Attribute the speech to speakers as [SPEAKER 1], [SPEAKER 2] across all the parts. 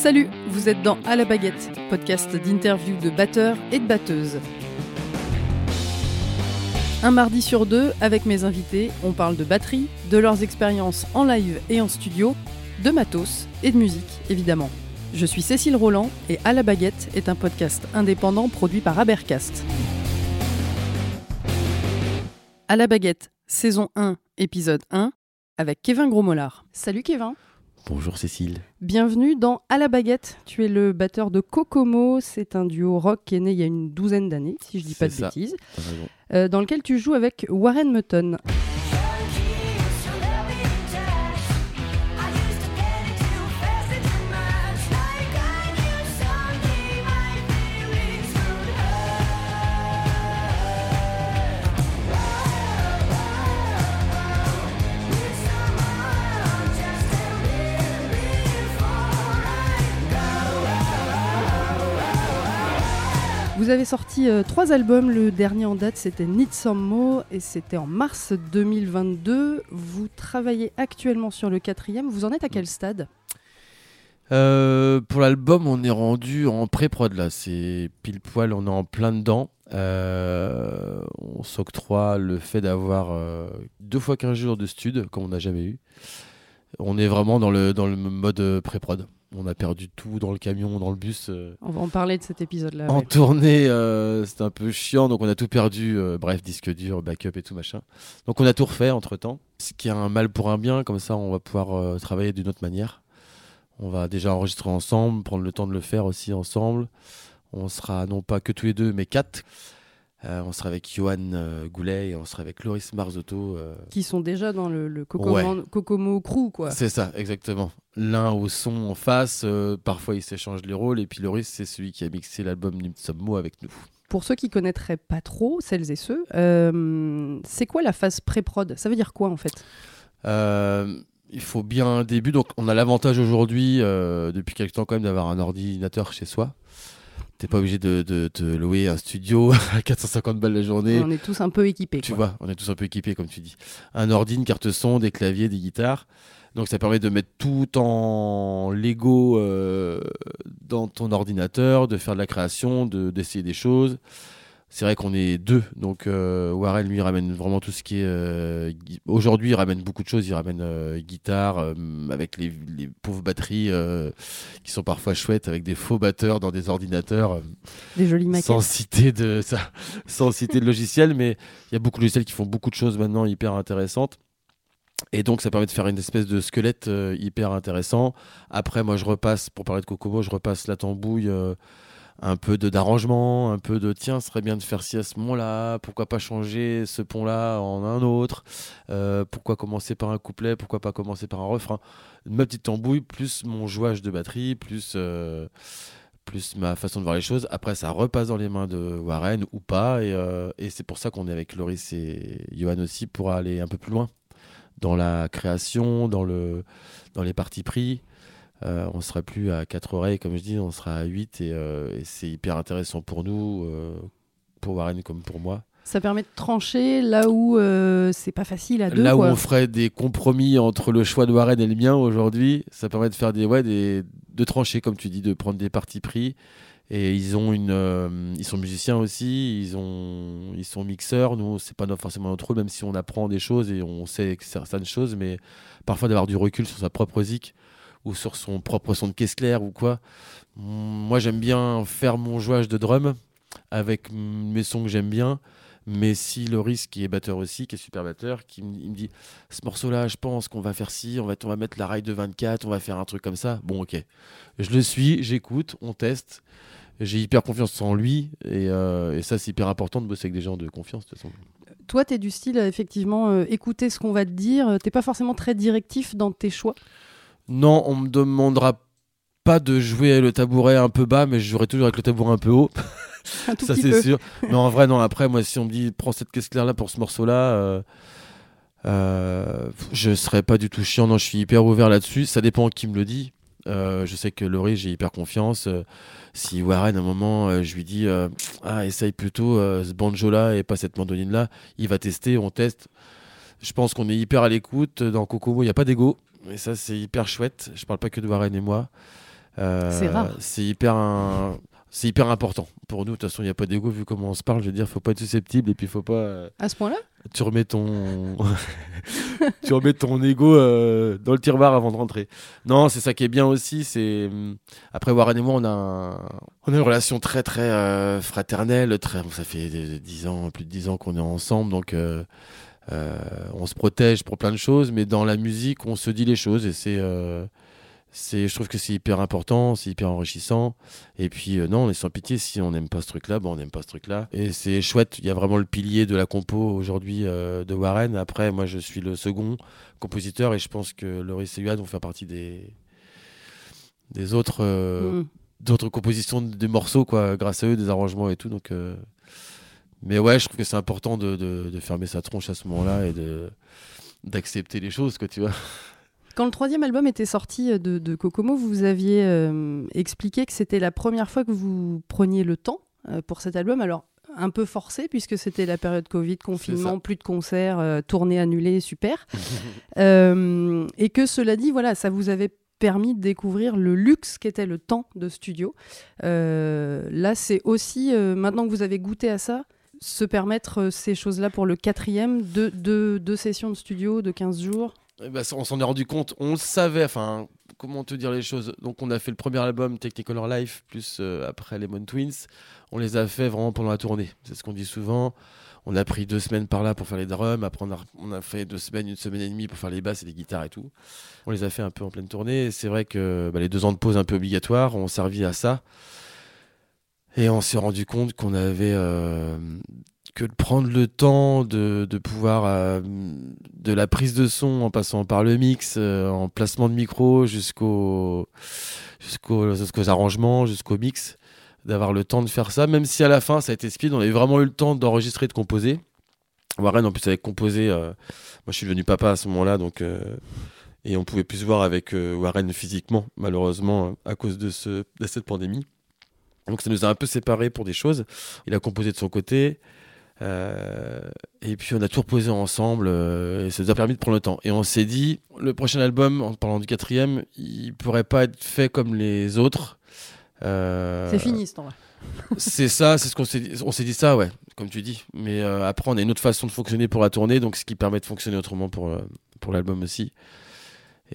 [SPEAKER 1] Salut, vous êtes dans À la baguette, podcast d'interview de batteurs et de batteuses. Un mardi sur deux, avec mes invités, on parle de batterie, de leurs expériences en live et en studio, de matos et de musique, évidemment. Je suis Cécile Roland et À la baguette est un podcast indépendant produit par Abercast. À la baguette, saison 1, épisode 1, avec Kevin Grosmollard. Salut Kevin.
[SPEAKER 2] Bonjour Cécile.
[SPEAKER 1] Bienvenue dans À la baguette. Tu es le batteur de Kokomo. C'est un duo rock qui est né il y a une douzaine d'années, si je dis pas de
[SPEAKER 2] ça.
[SPEAKER 1] bêtises, euh, dans lequel tu joues avec Warren Mutton. Vous avez sorti euh, trois albums. Le dernier en date, c'était Need Some More et c'était en mars 2022. Vous travaillez actuellement sur le quatrième. Vous en êtes à quel stade?
[SPEAKER 2] Euh, pour l'album, on est rendu en pré-prod là. C'est pile poil, on est en plein dedans. Euh, on s'octroie le fait d'avoir deux fois 15 jours de stud, comme on n'a jamais eu. On est vraiment dans le, dans le mode pré-prod. On a perdu tout dans le camion, dans le bus. euh,
[SPEAKER 1] On va en parler de cet épisode-là.
[SPEAKER 2] En
[SPEAKER 1] ouais.
[SPEAKER 2] tournée, euh, c'était un peu chiant, donc on a tout perdu. euh, bref, disque dur, backup et tout machin. Donc on a tout refait entre temps. Ce qui est un mal pour un bien, comme ça on va pouvoir euh, travailler d'une autre manière. On va déjà enregistrer ensemble, prendre le temps de le faire aussi ensemble. On sera non pas que tous les deux, mais quatre. Euh, on sera avec Johan euh, Goulet et on sera avec Loris Marzotto. euh,
[SPEAKER 1] Qui sont déjà dans le, le Kokomo, Kokomo crew, quoi.
[SPEAKER 2] C'est ça, exactement. L'un au son en face, euh, parfois ils s'échangent les rôles, et puis Loris, c'est celui qui a mixé l'album Nimtsommo avec nous.
[SPEAKER 1] Pour ceux qui connaîtraient pas trop, celles et ceux, euh, c'est quoi la phase pré-prod? Ça veut dire quoi en fait?
[SPEAKER 2] Euh, il faut bien un début. Donc, on a l'avantage aujourd'hui, depuis quelques temps quand même, d'avoir un ordinateur chez soi. T'es pas obligé de, louer un studio à 450 balles la journée.
[SPEAKER 1] On est tous un peu équipés.
[SPEAKER 2] Tu
[SPEAKER 1] quoi.
[SPEAKER 2] vois, on est tous un peu équipés, comme tu dis. Un ordi, une carte son, des claviers, des guitares. Donc, ça permet de mettre tout en Lego euh, dans ton ordinateur, de faire de la création, de- d'essayer des choses. C'est vrai qu'on est deux, donc euh, Warren lui ramène vraiment tout ce qui est. euh, Aujourd'hui, il ramène beaucoup de choses. Il ramène euh, guitare avec les, les pauvres batteries qui sont parfois chouettes, avec des faux batteurs dans des ordinateurs.
[SPEAKER 1] Des jolies maquettes.
[SPEAKER 2] sans citer de ça, sans citer de logiciel, mais il y a beaucoup de logiciels qui font beaucoup de choses maintenant hyper intéressantes. Et donc ça permet de faire une espèce de squelette euh, hyper intéressant. Après, moi je repasse, pour parler de Kokomo, je repasse la tambouille, euh, un peu de d'arrangement, un peu de tiens, ce serait bien de faire ci à ce moment-là, pourquoi pas changer ce pont-là en un autre, Euh, pourquoi commencer par un couplet, pourquoi pas commencer par un refrain. Ma petite tambouille, plus mon jouage de batterie, plus... plus ma façon de voir les choses. Après, ça repasse dans les mains de Warren ou pas. Et, et c'est pour ça qu'on est avec Loris et Johan aussi pour aller un peu plus loin dans la création, dans, le, dans les parties pris. Euh, on sera plus à quatre oreilles, comme je dis, on sera à 8 et, euh, et c'est hyper intéressant pour nous, euh, pour Warren comme pour moi.
[SPEAKER 1] Ça permet de trancher là où euh, c'est pas facile à deux.
[SPEAKER 2] Là où on ferait des compromis entre le choix de Warren et le mien aujourd'hui, ça permet de faire des, ouais, des de trancher comme tu dis, de prendre des partis pris. Et ils ont une, euh, ils sont musiciens aussi, ils ont, ils sont mixeurs. Nous, c'est pas forcément notre rôle, même si on apprend des choses et on sait certaines choses, mais parfois d'avoir du recul sur sa propre zik ou sur son propre son de caisse claire ou quoi. Moi, j'aime bien faire mon jouage de drum avec mes sons que j'aime bien. Mais si Loris, qui est batteur aussi, qui est super batteur, qui me dit ce morceau-là, je pense qu'on va faire ci, on va, on va mettre la rail de 24, on va faire un truc comme ça. Bon, ok. Je le suis, j'écoute, on teste. J'ai hyper confiance en lui. Et, euh, et ça, c'est hyper important de bosser avec des gens de confiance, de toute façon.
[SPEAKER 1] Toi, t'es du style, euh, effectivement, euh, écouter ce qu'on va te dire. T'es pas forcément très directif dans tes choix.
[SPEAKER 2] Non, on me demandera pas de jouer le tabouret un peu bas, mais je jouerai toujours avec le tabouret un peu haut.
[SPEAKER 1] Un tout
[SPEAKER 2] ça c'est sûr. Mais en vrai, non, après, moi, si on me dit prends cette caisse claire là pour ce morceau-là, euh, euh, je serais pas du tout chiant. Non, je suis hyper ouvert là-dessus. Ça dépend qui me le dit. Euh, je sais que Laurie, j'ai hyper confiance. Euh, si Warren, à un moment, euh, je lui dis Ah, essaye plutôt ce banjo-là et pas cette mandoline-là, il va tester, on teste. Je pense qu'on est hyper à l'écoute. Dans Kokomo, il n'y a pas d'ego. Et ça, c'est hyper chouette. Je parle pas que de Warren et moi.
[SPEAKER 1] c'est rare.
[SPEAKER 2] C'est hyper un hyper important pour nous. De toute façon, il n'y a pas d'ego vu comment on se parle. Je veux dire, faut pas être susceptible et puis faut pas.
[SPEAKER 1] À ce point-là?
[SPEAKER 2] Tu remets ton, tu remets ton ego euh, dans le tiroir avant de rentrer. Non, c'est ça qui est bien aussi. C'est hum, après Warren et moi, on a, on a une relation très très euh, fraternelle. Très, ça fait 10 ans, plus de 10 ans qu'on est ensemble, donc. on se protège pour plein de choses, mais dans la musique, on se dit les choses et c'est c'est je trouve que c'est hyper important c'est hyper enrichissant. Et puis euh, non on est sans pitié si on n'aime pas ce truc là bon on n'aime pas ce truc là et c'est chouette il y a vraiment le pilier de la compo aujourd'hui euh, de Warren. Après moi je suis le second compositeur et je pense que Loris et Yuan vont faire partie des des autres euh, mm. d'autres compositions des morceaux quoi grâce à eux des arrangements et tout. Donc mais ouais je trouve que c'est important de, de, de, fermer sa tronche à ce moment là et de d'accepter les choses quoi tu vois
[SPEAKER 1] Quand le troisième album était sorti euh, de, Kokomo, vous aviez euh, expliqué que c'était la première fois que vous preniez le temps euh, pour cet album. Alors, un peu forcé puisque c'était la période Covid, confinement, plus de concerts, tournées annulées, super. et que cela dit, voilà, ça vous avait permis de découvrir le luxe qu'était le temps de studio. là, c'est aussi, maintenant que vous avez goûté à ça, se permettre ces choses-là pour le quatrième, deux, deux sessions de studio de 15 jours?
[SPEAKER 2] Eh ben, on s'en est rendu compte, on le savait, enfin, comment te dire les choses. Donc, on a fait le premier album, Technicolor Life, plus euh, après Lemon Twins. On les a fait vraiment pendant la tournée. C'est ce qu'on dit souvent. On a pris deux semaines par là pour faire les drums. Après, on a, fait deux semaines, une semaine et demie pour faire les basses et les guitares et tout. On les a fait un peu en pleine tournée. C'est vrai que bah, les deux ans de pause un peu obligatoires ont servi à ça. Et on s'est rendu compte qu'on avait euh, que de prendre le temps de, de pouvoir euh, de la prise de son en passant par le mix, euh, en placement de micro jusqu'au jusqu'aux jusqu'aux arrangements, jusqu'au mix, d'avoir le temps de faire ça, même si à la fin ça a été speed, on avait vraiment eu le temps d'enregistrer, de composer. Warren en plus avait composé, euh, moi je suis devenu papa à ce moment-là, donc et on pouvait plus se voir avec Warren physiquement, malheureusement à cause de, ce, de cette pandémie. Donc ça nous a un peu séparés pour des choses. Il a composé de son côté. Euh, et puis on a tout reposé ensemble euh, et ça nous a permis de prendre le temps. Et on s'est dit, le prochain album, en parlant du quatrième, il pourrait pas être fait comme les autres.
[SPEAKER 1] Euh, c'est fini ce temps-là.
[SPEAKER 2] c'est ça, c'est ce qu'on s'est dit. On s'est dit ça, ouais, comme tu dis. Mais après, on a une autre façon de fonctionner pour la tournée, donc ce qui permet de fonctionner autrement pour, pour l'album aussi.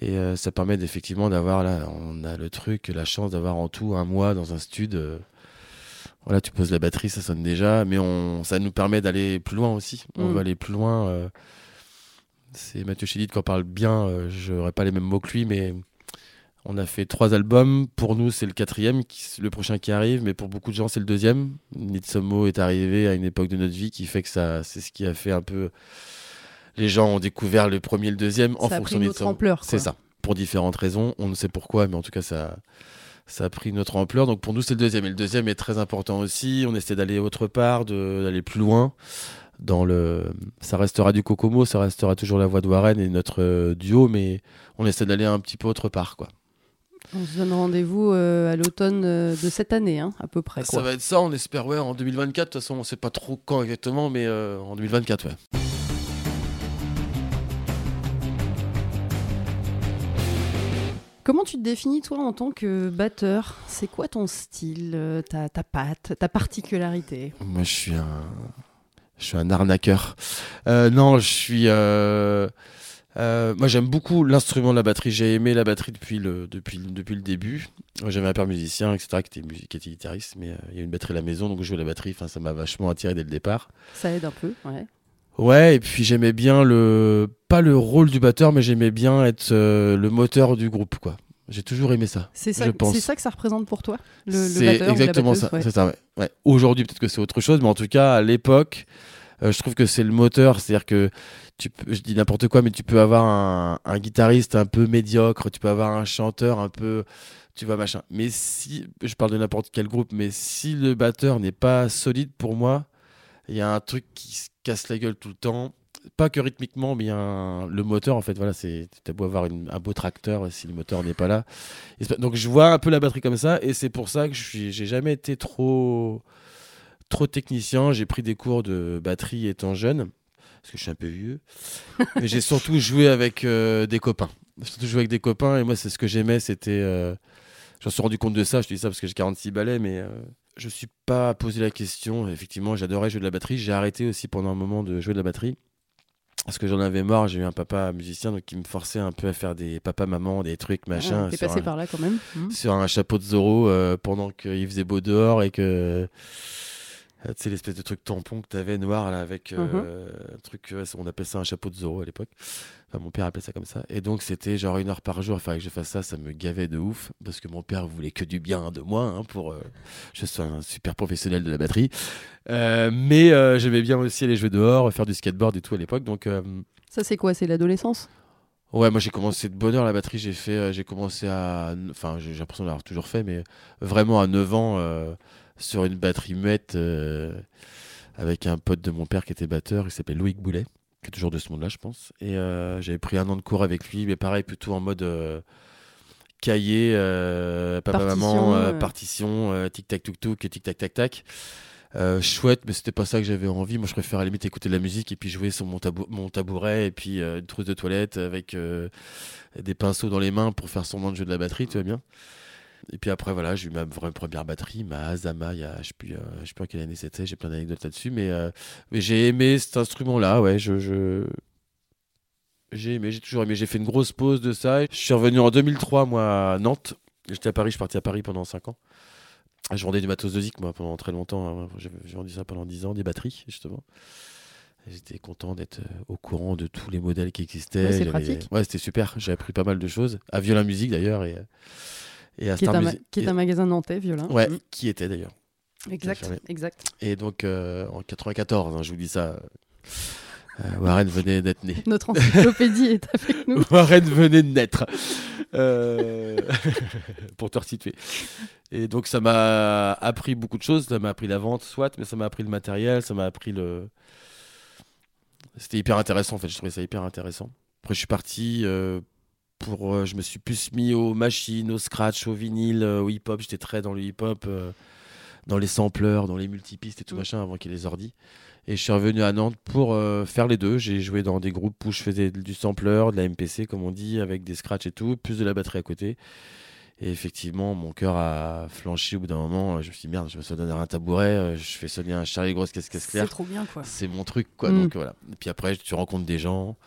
[SPEAKER 2] Et ça permet effectivement d'avoir là, on a le truc, la chance d'avoir en tout un mois dans un studio voilà, tu poses la batterie, ça sonne déjà, mais on, ça nous permet d'aller plus loin aussi. On mm. veut aller plus loin. Euh, c'est Mathieu Chédid qui en parle bien, euh, je n'aurais pas les mêmes mots que lui, mais on a fait trois albums. Pour nous, c'est le quatrième, qui, le prochain qui arrive, mais pour beaucoup de gens, c'est le deuxième. Nitsomo est arrivé à une époque de notre vie qui fait que ça, c'est ce qui a fait un peu. Les gens ont découvert le premier et le deuxième en fonction
[SPEAKER 1] de ampleur.
[SPEAKER 2] C'est ça. Pour différentes raisons. On ne sait pourquoi, mais en tout cas, ça ça a pris notre ampleur. Donc pour nous, c'est le deuxième. Et le deuxième est très important aussi. On essaie d'aller autre part, d'aller plus loin. Dans le, ça restera du Kokomo, ça restera toujours la voix de Warren et notre euh, duo, mais on essaie d'aller un petit peu autre part, quoi.
[SPEAKER 1] On se donne rendez-vous euh, à l'automne euh, de cette année, hein, à peu près.
[SPEAKER 2] Ça va être ça, on espère, ouais, en 2024. De toute façon, on sait pas trop quand exactement, mais en 2024, ouais.
[SPEAKER 1] Comment tu te définis, toi, en tant que batteur? C'est quoi ton style, euh, ta, ta patte, ta particularité?
[SPEAKER 2] Moi, je suis un, je suis un arnaqueur. Euh, non, je suis. Euh, moi, j'aime beaucoup l'instrument de la batterie. J'ai aimé la batterie depuis le, depuis, depuis le début. J'avais un père musicien, etc., qui était, qui était guitariste, mais il y a une batterie à la maison, donc je jouais la batterie. Enfin, ça m'a vachement attiré dès le départ.
[SPEAKER 1] Ça aide un peu, ouais.
[SPEAKER 2] Ouais, et puis j'aimais bien le pas le rôle du batteur, mais j'aimais bien être euh, le moteur du groupe, quoi. J'ai toujours aimé ça.
[SPEAKER 1] C'est ça, c'est ça que ça représente pour toi,
[SPEAKER 2] le, le batteur exactement ça. C'est ça. Ouais. Aujourd'hui, peut-être que c'est autre chose, mais en tout cas, à l'époque, euh, je trouve que c'est le moteur. C'est-à-dire que tu peux, je dis n'importe quoi, mais tu peux avoir un, un, guitariste un peu médiocre, tu peux avoir un chanteur un peu, tu vois machin. Mais si, je parle de n'importe quel groupe, mais si le batteur n'est pas solide pour moi, il y a un truc qui se casse la gueule tout le temps. Pas que rythmiquement, mais un... le moteur, en fait, voilà, c'est as beau avoir un beau tracteur si le moteur n'est pas là. Donc je vois un peu la batterie comme ça, et c'est pour ça que je j'ai jamais été trop trop technicien. J'ai pris des cours de batterie étant jeune, parce que je suis un peu vieux. mais j'ai surtout joué avec euh, des copains. J'ai surtout joué avec des copains, et moi, c'est ce que j'aimais, c'était euh, je me suis rendu compte de ça, je te dis ça parce que j'ai 46 balais, mais euh, je ne suis pas posé la question. Effectivement, j'adorais jouer de la batterie. J'ai arrêté aussi pendant un moment de jouer de la batterie. Parce que j'en avais marre, j'ai eu un papa musicien donc qui me forçait un peu à faire des papa-maman, des trucs, ah, machin.
[SPEAKER 1] T'es passé par là quand même.
[SPEAKER 2] Mmh. Sur un chapeau de Zorro euh, pendant qu'il faisait beau dehors et que tu sais, l'espèce de truc tampon que tu avais noir là, avec euh, mhm. un truc, on appelait ça un chapeau de Zorro à l'époque. Enfin, mon père appelait ça comme ça. Et donc, c'était genre une heure par jour. Il fallait que je fasse ça. Ça me gavait de ouf parce que mon père voulait que du bien de moi hein, pour que euh, je sois un super professionnel de la batterie. mais j'aimais bien aussi aller jouer dehors, faire du skateboard et tout à l'époque. Donc,
[SPEAKER 1] ça, c'est quoi? C'est l'adolescence?
[SPEAKER 2] Ouais, moi j'ai commencé de bonne heure la batterie. J'ai fait, j'ai commencé à, enfin, j'ai l'impression d'avoir toujours fait, mais vraiment à 9 ans sur une batterie muette euh, avec un pote de mon père qui était batteur, il s'appelle Loïc Boulet, qui est toujours de ce monde-là, je pense. Et euh, j'avais pris un an de cours avec lui, mais pareil, plutôt en mode euh, cahier, papa, maman, partition, tic-tac, tuk-tuk, tic-tac, tac-tac. chouette, mais c'était pas ça que j'avais envie. Moi, je préfère à la limite écouter de la musique et puis jouer sur mon, mon tabouret et puis une trousse de toilette avec des pinceaux dans les mains pour faire son de jeu de la batterie, tu vois bien. Et puis après, voilà, j'ai eu ma première batterie, ma Azama, il y a, je ne sais, plus, euh, sais plus quelle année c'était, j'ai plein d'anecdotes là-dessus, mais, euh, mais j'ai aimé cet instrument-là, ouais, je, je... J'ai aimé, j'ai toujours aimé, j'ai fait une grosse pause de ça. Je suis revenu en 2003, moi, à Nantes. J'étais à Paris, je suis parti à Paris pendant 5 ans. Je vendais du matos de zik, moi, pendant très longtemps. Hein. J'ai vendu ça pendant 10 ans, des batteries, justement. J'étais content d'être euh, au courant de tous les modèles qui existaient. Ouais, c'était super. J'ai appris pas mal de choses. À Violin Musique, d'ailleurs. Et
[SPEAKER 1] qui, est un, qui est un magasin nantais, violin.
[SPEAKER 2] Ouais, mm. qui était d'ailleurs.
[SPEAKER 1] Exact, exact.
[SPEAKER 2] Et donc euh, en 94, hein, je vous dis ça. Euh, Warren venait d'être né.
[SPEAKER 1] Notre encyclopédie est avec nous.
[SPEAKER 2] Warren venait de naître. Euh, pour te resituer. Et donc ça m'a appris beaucoup de choses. Ça m'a appris la vente, soit, mais ça m'a appris le matériel, ça m'a appris le. C'était hyper intéressant en fait. Je trouvais ça hyper intéressant. Après, je suis parti pour, euh, je me suis plus mis aux machines, au scratch, au vinyle, euh, au hip-hop. J'étais très dans le hip-hop, euh, dans les sampleurs, dans les multipistes et tout mm. machin avant qu'il y ait les ordi. Et je suis revenu à Nantes pour faire les deux. J'ai joué dans des groupes où je faisais du sampler, de la MPC comme on dit, avec des scratch et tout, plus de la batterie à côté. Et effectivement, mon cœur a flanchi au bout d'un moment. Je me suis dit, merde, je me suis donné un tabouret, je fais sonner un Charlie Grosse Caisse Caisse Claire.
[SPEAKER 1] C'est trop bien, quoi.
[SPEAKER 2] C'est mon truc, quoi. Mm. Donc voilà. Et puis après, tu rencontres des gens,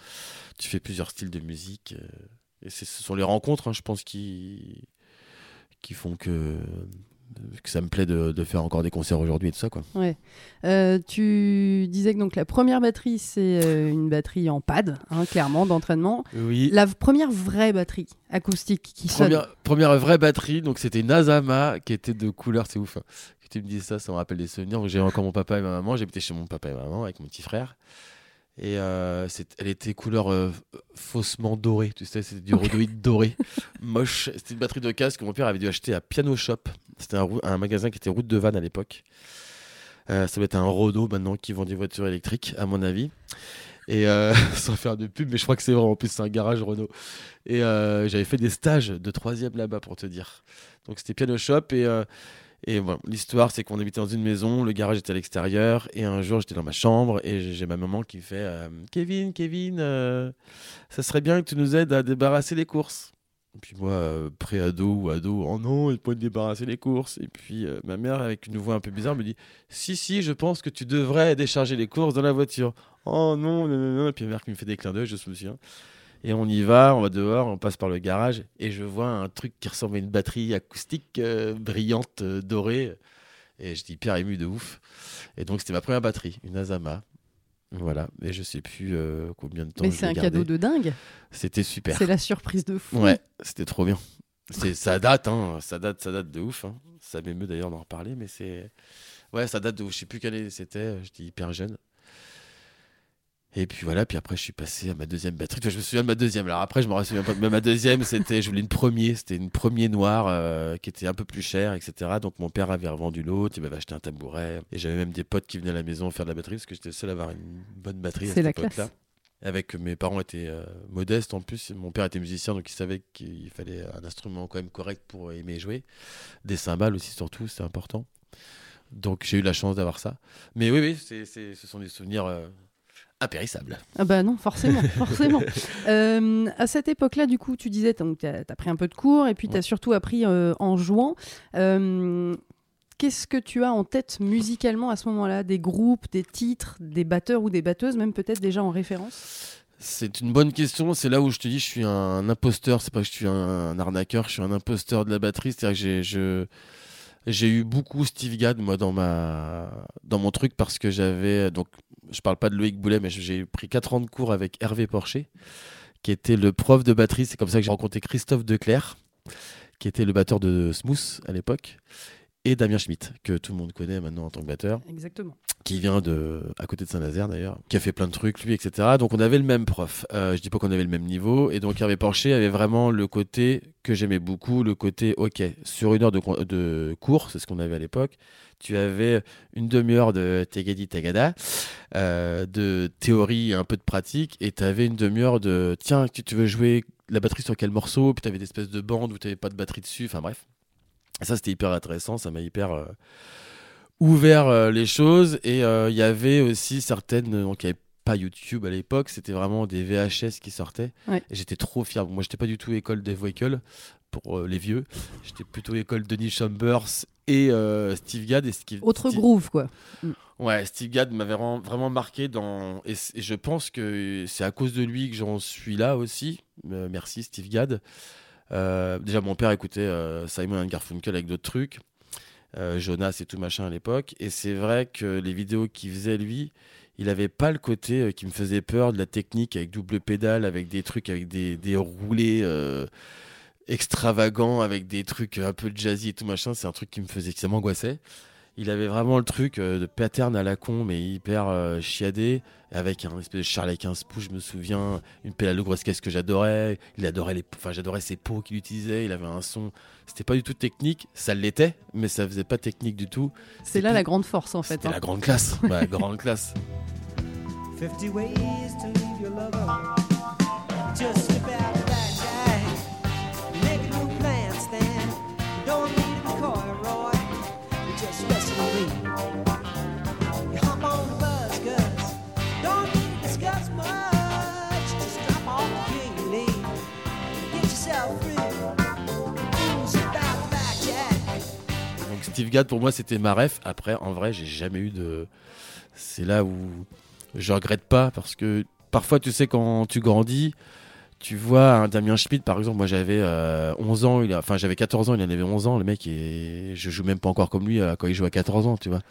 [SPEAKER 2] tu fais plusieurs styles de musique. Et ce sont les rencontres, hein, je pense, qui, qui font que, que ça me plaît de, de faire encore des concerts aujourd'hui et tout ça. Quoi.
[SPEAKER 1] Ouais. Euh, tu disais que donc, la première batterie, c'est euh, une batterie en pad, hein, clairement, d'entraînement.
[SPEAKER 2] Oui.
[SPEAKER 1] La première vraie batterie acoustique qui
[SPEAKER 2] première, sonne. Première vraie batterie, donc c'était une Azama qui était de couleur, c'est ouf. Hein. Tu me dis ça, ça me rappelle des souvenirs. J'ai encore mon papa et ma maman. J'habitais chez mon papa et ma maman avec mon petit frère. Et euh, elle était couleur euh, faussement dorée, tu sais, c'était du rhodoïde doré, moche. C'était une batterie de casque que mon père avait dû acheter à Piano Shop. C'était un, magasin qui était route de Vannes à l'époque. Euh, ça va être un Renault maintenant qui vend des voitures électriques, à mon avis. Et sans faire de pub, mais je crois que c'est vrai, en plus c'est un garage Renault. Et j'avais fait des stages de troisième là-bas pour te dire. Donc c'était Piano Shop et et bon, l'histoire, c'est qu'on habitait dans une maison, le garage était à l'extérieur, et un jour, j'étais dans ma chambre, et j'ai ma maman qui fait euh, Kevin, Kevin, euh, ça serait bien que tu nous aides à débarrasser les courses. Et puis moi, euh, pré-ado ou ado, oh non, il faut débarrasser les courses. Et puis ma mère, avec une voix un peu bizarre, me dit Si, si, je pense que tu devrais décharger les courses dans la voiture. Oh non, non, non, non. Et puis ma mère qui me fait des clins d'œil, je me souviens. Et on y va, on va dehors, on passe par le garage et je vois un truc qui ressemble à une batterie acoustique euh, brillante, euh, dorée. Et je dis hyper ému de ouf. Et donc c'était ma première batterie, une Azama. Voilà, et je sais plus euh, combien de temps.
[SPEAKER 1] Mais c'est un cadeau de dingue.
[SPEAKER 2] C'était super.
[SPEAKER 1] C'est la surprise de fou.
[SPEAKER 2] Ouais, c'était trop bien. C'est ça date, hein, ça date, ça date de ouf. Hein. Ça m'émeut d'ailleurs d'en reparler, mais c'est ouais, ça date de ouf. Je sais plus quelle année c'était. J'étais hyper jeune. Et puis voilà, puis après je suis passé à ma deuxième batterie. je me souviens de ma deuxième. Alors après, je me souviens pas. Mais ma deuxième, c'était, je voulais une première. C'était une première noire euh, qui était un peu plus chère, etc. Donc mon père avait revendu l'autre, il m'avait acheté un tabouret. Et j'avais même des potes qui venaient à la maison faire de la batterie parce que j'étais le seul à avoir une bonne batterie à cette époque-là. Avec mes parents étaient euh, modestes en plus. Mon père était musicien, donc il savait qu'il fallait un instrument quand même correct pour aimer jouer. Des cymbales aussi, surtout, c'est important. Donc j'ai eu la chance d'avoir ça. Mais oui, oui, c'est, ce sont des souvenirs. Euh, impérissable.
[SPEAKER 1] Ah bah non, forcément, forcément. Euh, à cette époque-là, du coup, tu disais, tu as, pris un peu de cours et puis tu as surtout appris euh, en jouant. Euh, qu'est-ce que tu as en tête musicalement à ce moment-là? Des groupes, des titres, des batteurs ou des batteuses, même peut-être déjà en référence?
[SPEAKER 2] C'est une bonne question. C'est là où je te dis, je suis un imposteur. C'est pas que je suis un, arnaqueur, je suis un imposteur de la batterie. C'est-à-dire que j'ai, j'ai eu beaucoup Steve Gadd moi dans ma dans mon truc parce que j'avais donc je parle pas de Loïc Boulet mais j'ai pris 4 ans de cours avec Hervé Porcher qui était le prof de batterie. C'est comme ça que j'ai rencontré Christophe Declerc qui était le batteur de Smooth à l'époque et Damien Schmitt, que tout le monde connaît maintenant en tant que batteur.
[SPEAKER 1] Exactement.
[SPEAKER 2] Qui vient de à côté de Saint-Nazaire d'ailleurs, qui a fait plein de trucs lui, etc. Donc on avait le même prof. Euh, je dis pas qu'on avait le même niveau, et donc Hervé Porcher avait vraiment le côté que j'aimais beaucoup, le côté ok sur une heure de, de cours, c'est ce qu'on avait à l'époque. Tu avais une demi-heure de Tegadi Tagada, euh, de théorie et un peu de pratique, et tu avais une demi-heure de tiens, tu, tu veux jouer la batterie sur quel morceau, puis tu avais des espèces de bandes où tu n'avais pas de batterie dessus, enfin bref ça, c'était hyper intéressant, ça m'a hyper euh, ouvert euh, les choses. Et euh, il y avait aussi certaines. Donc, il n'y avait pas YouTube à l'époque, c'était vraiment des VHS qui sortaient. Et j'étais trop fier. Moi, j'étais pas du tout école des Voicle pour les vieux. J'étais plutôt école Denis Chambers et Steve Gadd. Et
[SPEAKER 1] Autre groove, quoi.
[SPEAKER 2] Mm. Ouais, Steve Gadd m'avait vraiment marqué dans. Et, je pense que c'est à cause de lui que j'en suis là aussi. merci, Steve Gadd. Euh, déjà, mon père écoutait euh, Simon Garfunkel avec d'autres trucs, euh, Jonas et tout machin à l'époque. Et c'est vrai que les vidéos qu'il faisait lui, il avait pas le côté qui me faisait peur de la technique avec double pédale, avec des trucs, avec des, des roulés extravagants, avec des trucs un peu jazzy et tout machin. C'est un truc qui me faisait, qui m'angoissait. Il avait vraiment le truc de pattern à la con, mais hyper chiadé avec un espèce de Charlie 15 pouces, je me souviens, une pédale grosse caisse que j'adorais. Il adorait les, enfin j'adorais ses pots qu'il utilisait. Il avait un son, c'était pas du tout technique, ça l'était, mais ça faisait pas technique du tout.
[SPEAKER 1] C'est là la grande force en fait.
[SPEAKER 2] C'était hein. la grande classe, ouais, grande classe. 50 ways to leave your lover. Just Steve Gadd pour moi c'était ma ref. Après en vrai j'ai jamais eu de. C'est là où je regrette pas parce que parfois tu sais quand tu grandis, tu vois un Damien Schmidt par exemple. Moi j'avais 11 euh, ans, il a... enfin j'avais 14 ans, il en avait 11 ans. Le mec et je joue même pas encore comme lui euh, quand il joue à 14 ans, tu vois.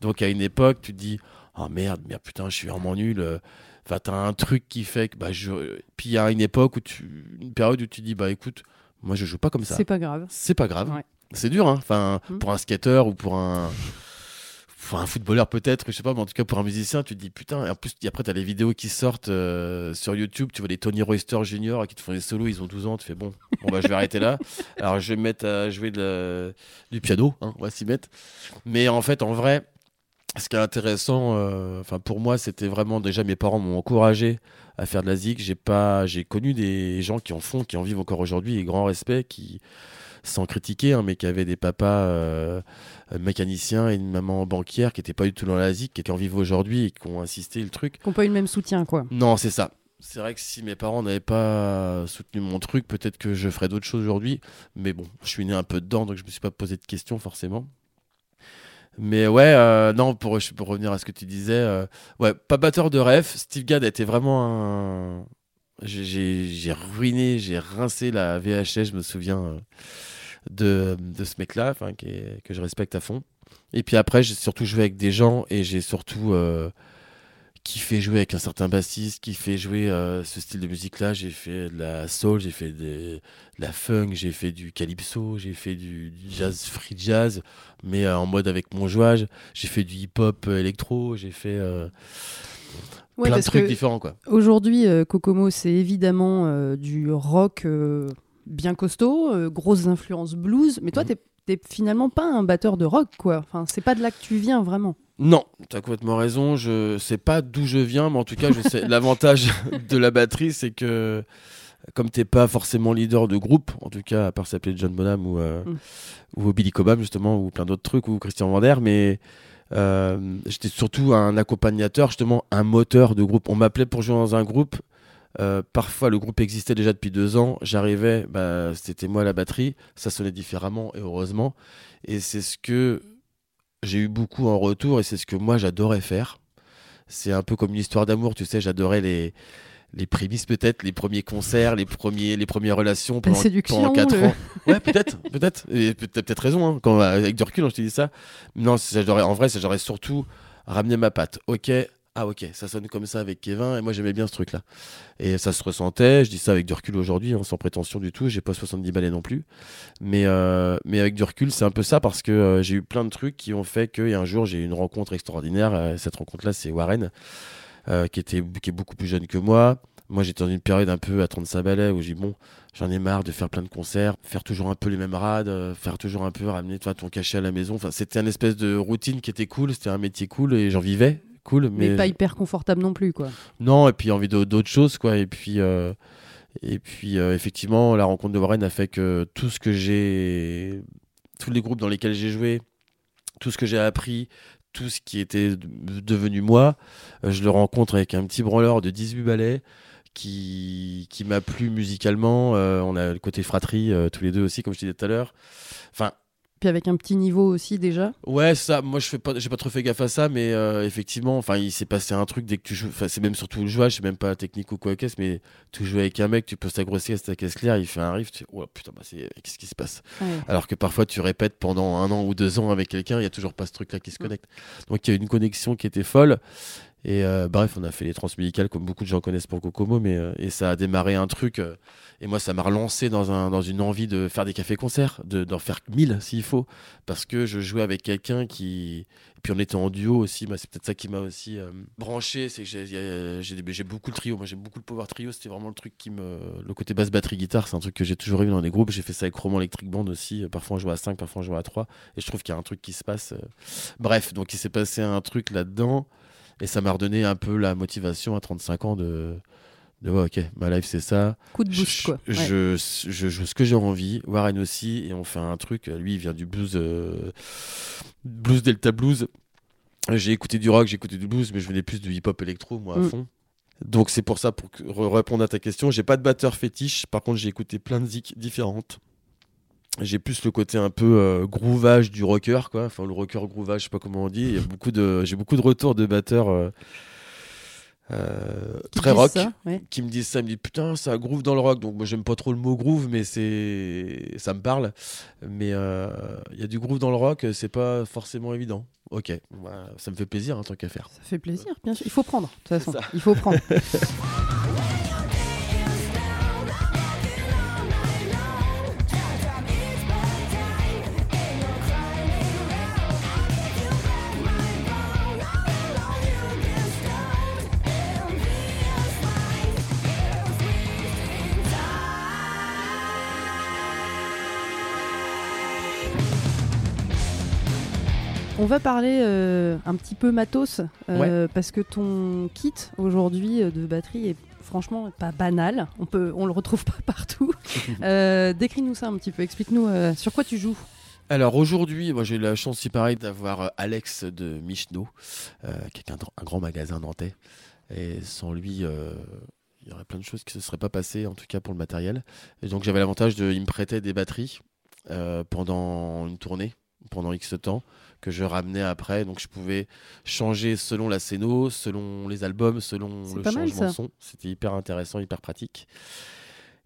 [SPEAKER 2] Donc à une époque tu te dis oh merde, merde putain je suis vraiment nul. Enfin t'as un truc qui fait que bah je. Puis il y a une époque où tu, une période où tu dis bah écoute moi je joue pas comme ça.
[SPEAKER 1] C'est pas grave.
[SPEAKER 2] C'est pas grave. C'est dur, hein. Enfin, hmm. pour un skater ou pour un, un footballeur peut-être, je sais pas, mais en tout cas pour un musicien, tu te dis putain. Et en plus, après, tu as les vidéos qui sortent euh, sur YouTube. Tu vois les Tony Royster Jr. qui te font des solos, ils ont 12 ans. Tu fais bon, bon bah, je vais arrêter là. Alors, je vais me mettre à jouer du piano, hein, on va s'y mettre. Mais en fait, en vrai, ce qui est intéressant, euh, enfin pour moi, c'était vraiment déjà mes parents m'ont encouragé à faire de la zig. J'ai pas, j'ai connu des gens qui en font, qui en vivent encore aujourd'hui, et grand respect, qui sans critiquer, hein, mais qui avait des papas euh, mécaniciens et une maman banquière qui n'étaient pas du tout dans la ZIC, qui étaient en vivo aujourd'hui et qui ont insisté le truc.
[SPEAKER 1] Qui n'ont pas eu le même soutien, quoi.
[SPEAKER 2] Non, c'est ça. C'est vrai que si mes parents n'avaient pas soutenu mon truc, peut-être que je ferais d'autres choses aujourd'hui. Mais bon, je suis né un peu dedans, donc je me suis pas posé de questions forcément. Mais ouais, euh, non, pour, pour, revenir à ce que tu disais, euh, ouais, pas batteur de rêve. Steve Gadd a été vraiment un. J'ai ruiné, j'ai rincé la VHS, je me souviens de, de ce mec-là, que je respecte à fond. Et puis après, j'ai surtout joué avec des gens et j'ai surtout euh, kiffé jouer avec un certain bassiste, qui fait jouer euh, ce style de musique-là. J'ai fait de la soul, j'ai fait de, la funk, j'ai fait du calypso, j'ai fait du, jazz, free jazz, mais euh, en mode avec mon jouage. J'ai fait du hip-hop électro, j'ai fait. plein de trucs différents quoi.
[SPEAKER 1] Aujourd'hui, Kokomo, c'est évidemment du rock bien costaud, euh, grosses influences blues, mais toi, mhm. t'es finalement pas un batteur de rock, quoi. Enfin, c'est pas de là que tu viens vraiment.
[SPEAKER 2] Non, tu as complètement raison. Je sais pas d'où je viens, mais en tout cas, je sais. L'avantage de la batterie, c'est que comme t'es pas forcément leader de groupe, en tout cas, à part s'appeler John Bonham ou, euh, mm. ou Billy Cobham justement, ou plein d'autres trucs, ou Christian Vander, mais Euh, j'étais surtout un accompagnateur, justement, un moteur de groupe. On m'appelait pour jouer dans un groupe. Euh, parfois, le groupe existait déjà depuis deux ans. J'arrivais, bah, c'était moi à la batterie. Ça sonnait différemment, et heureusement. Et c'est ce que j'ai eu beaucoup en retour, et c'est ce que moi j'adorais faire. C'est un peu comme une histoire d'amour, tu sais. J'adorais les, les prémices peut-être, les premiers concerts, les premiers, les premières relations pendant, pendant 4 ans. Ouais, peut-être, peut-être. Et peut-être raison, hein, quand, avec du recul, je te dis ça. Non, en vrai, j'aurais surtout ramené ma patte. Ok, ah ok, ça sonne comme ça avec Kevin, et moi j'aimais bien ce truc-là. Et ça se ressentait, je dis ça avec du recul aujourd'hui, hein, sans prétention du tout, j'ai pas 70 balais non plus. Mais, euh, mais avec du recul, c'est un peu ça, parce que euh, j'ai eu plein de trucs qui ont fait qu'un jour j'ai eu une rencontre extraordinaire. Euh, cette rencontre-là, c'est Warren. Euh, qui, était, qui est beaucoup plus jeune que moi. Moi, j'étais dans une période un peu à 35 balais où j'ai bon, j'en ai marre de faire plein de concerts, faire toujours un peu les mêmes rades, faire toujours un peu ramener toi, ton cachet à la maison. Enfin, c'était une espèce de routine qui était cool, c'était un métier cool et j'en vivais cool.
[SPEAKER 1] Mais... mais... pas hyper confortable non plus, quoi.
[SPEAKER 2] Non, et puis envie d'autres choses, quoi. Et puis, euh, et puis effectivement, la rencontre de Warren a fait que tout ce que j'ai. Tous les groupes dans lesquels j'ai joué, tout ce que j'ai appris, tout ce qui était devenu moi. Euh, je le rencontre avec un petit branleur de 18 ballets qui, qui m'a plu musicalement. Euh, on a le côté fratrie euh, tous les deux aussi, comme je disais tout à l'heure. Enfin,
[SPEAKER 1] puis avec un petit niveau aussi déjà.
[SPEAKER 2] Ouais, ça, moi je fais pas, j'ai pas trop fait gaffe à ça, mais euh, effectivement, enfin, il s'est passé un truc dès que tu joues. Enfin, c'est même surtout le jouage, c'est même pas technique ou quoi qu'est-ce, mais tu joues avec un mec, tu poses ta grosse caisse, ta caisse claire, il fait un riff, tu oh putain, bah, c'est, qu'est-ce qui se passe? Alors que parfois tu répètes pendant un an ou deux ans avec quelqu'un, il y a toujours pas ce truc-là qui se mm. connecte. Donc il y a une connexion qui était folle. Et euh, bref, on a fait les transmusicales comme beaucoup de gens connaissent pour Kokomo, mais euh, et ça a démarré un truc. Euh, et moi, ça m'a relancé dans, un, dans une envie de faire des cafés-concerts, d'en faire mille s'il faut, parce que je jouais avec quelqu'un qui. Puis on était en duo aussi, c'est peut-être ça qui m'a aussi branché, c'est que j'ai beaucoup le trio, moi j'aime beaucoup le power trio, c'était vraiment le truc qui me. Le côté basse batterie guitare, c'est un truc que j'ai toujours eu dans les groupes, j'ai fait ça avec Roman Electric Band aussi, parfois on joue à 5, parfois on joue à 3, et je trouve qu'il y a un truc qui se passe. Bref, donc il s'est passé un truc là-dedans. Et ça m'a redonné un peu la motivation à 35 ans de, de ouais, ok, ma life c'est ça.
[SPEAKER 1] Coup de boost, quoi.
[SPEAKER 2] Je, je, joue ce que j'ai envie, Warren aussi, et on fait un truc. Lui, il vient du blues, euh, blues Delta Blues. J'ai écouté du rock, j'ai écouté du blues, mais je venais plus du hip-hop électro, moi, à mm. fond. Donc c'est pour ça, pour répondre à ta question, j'ai pas de batteur fétiche. Par contre, j'ai écouté plein de zik différentes j'ai plus le côté un peu euh, groovage du rocker quoi. Enfin le rocker groovage je sais pas comment on dit. Il y a beaucoup de j'ai beaucoup de retours de batteurs euh, euh, très rock qui me disent ça ils me disent putain ça groove dans le rock. Donc moi j'aime pas trop le mot groove mais c'est ça me parle. Mais il y a du groove dans le rock c'est pas forcément évident. Ok. Bah, ça me fait plaisir en tant qu'à faire.
[SPEAKER 1] Ça fait plaisir bien sûr. Il faut prendre de toute façon. il faut prendre On va parler euh, un petit peu matos, euh, parce que ton kit aujourd'hui euh, de batterie est franchement pas banal. On peut, on le retrouve pas partout. Décris-nous ça un petit peu. Explique-nous sur quoi tu joues.
[SPEAKER 2] Alors aujourd'hui, moi j'ai eu la chance, si pareil, d'avoir Alex de Michno, qui est un, grand magasin nantais. Et sans lui, il y aurait plein de choses qui ne se seraient pas passées, en tout cas pour le matériel. Et donc j'avais l'avantage de, il me prêtait des batteries pendant une tournée, pendant X temps que je ramenais après. Donc je pouvais changer selon la scéno, selon les albums, selon le changement de son. C'était hyper intéressant, hyper pratique.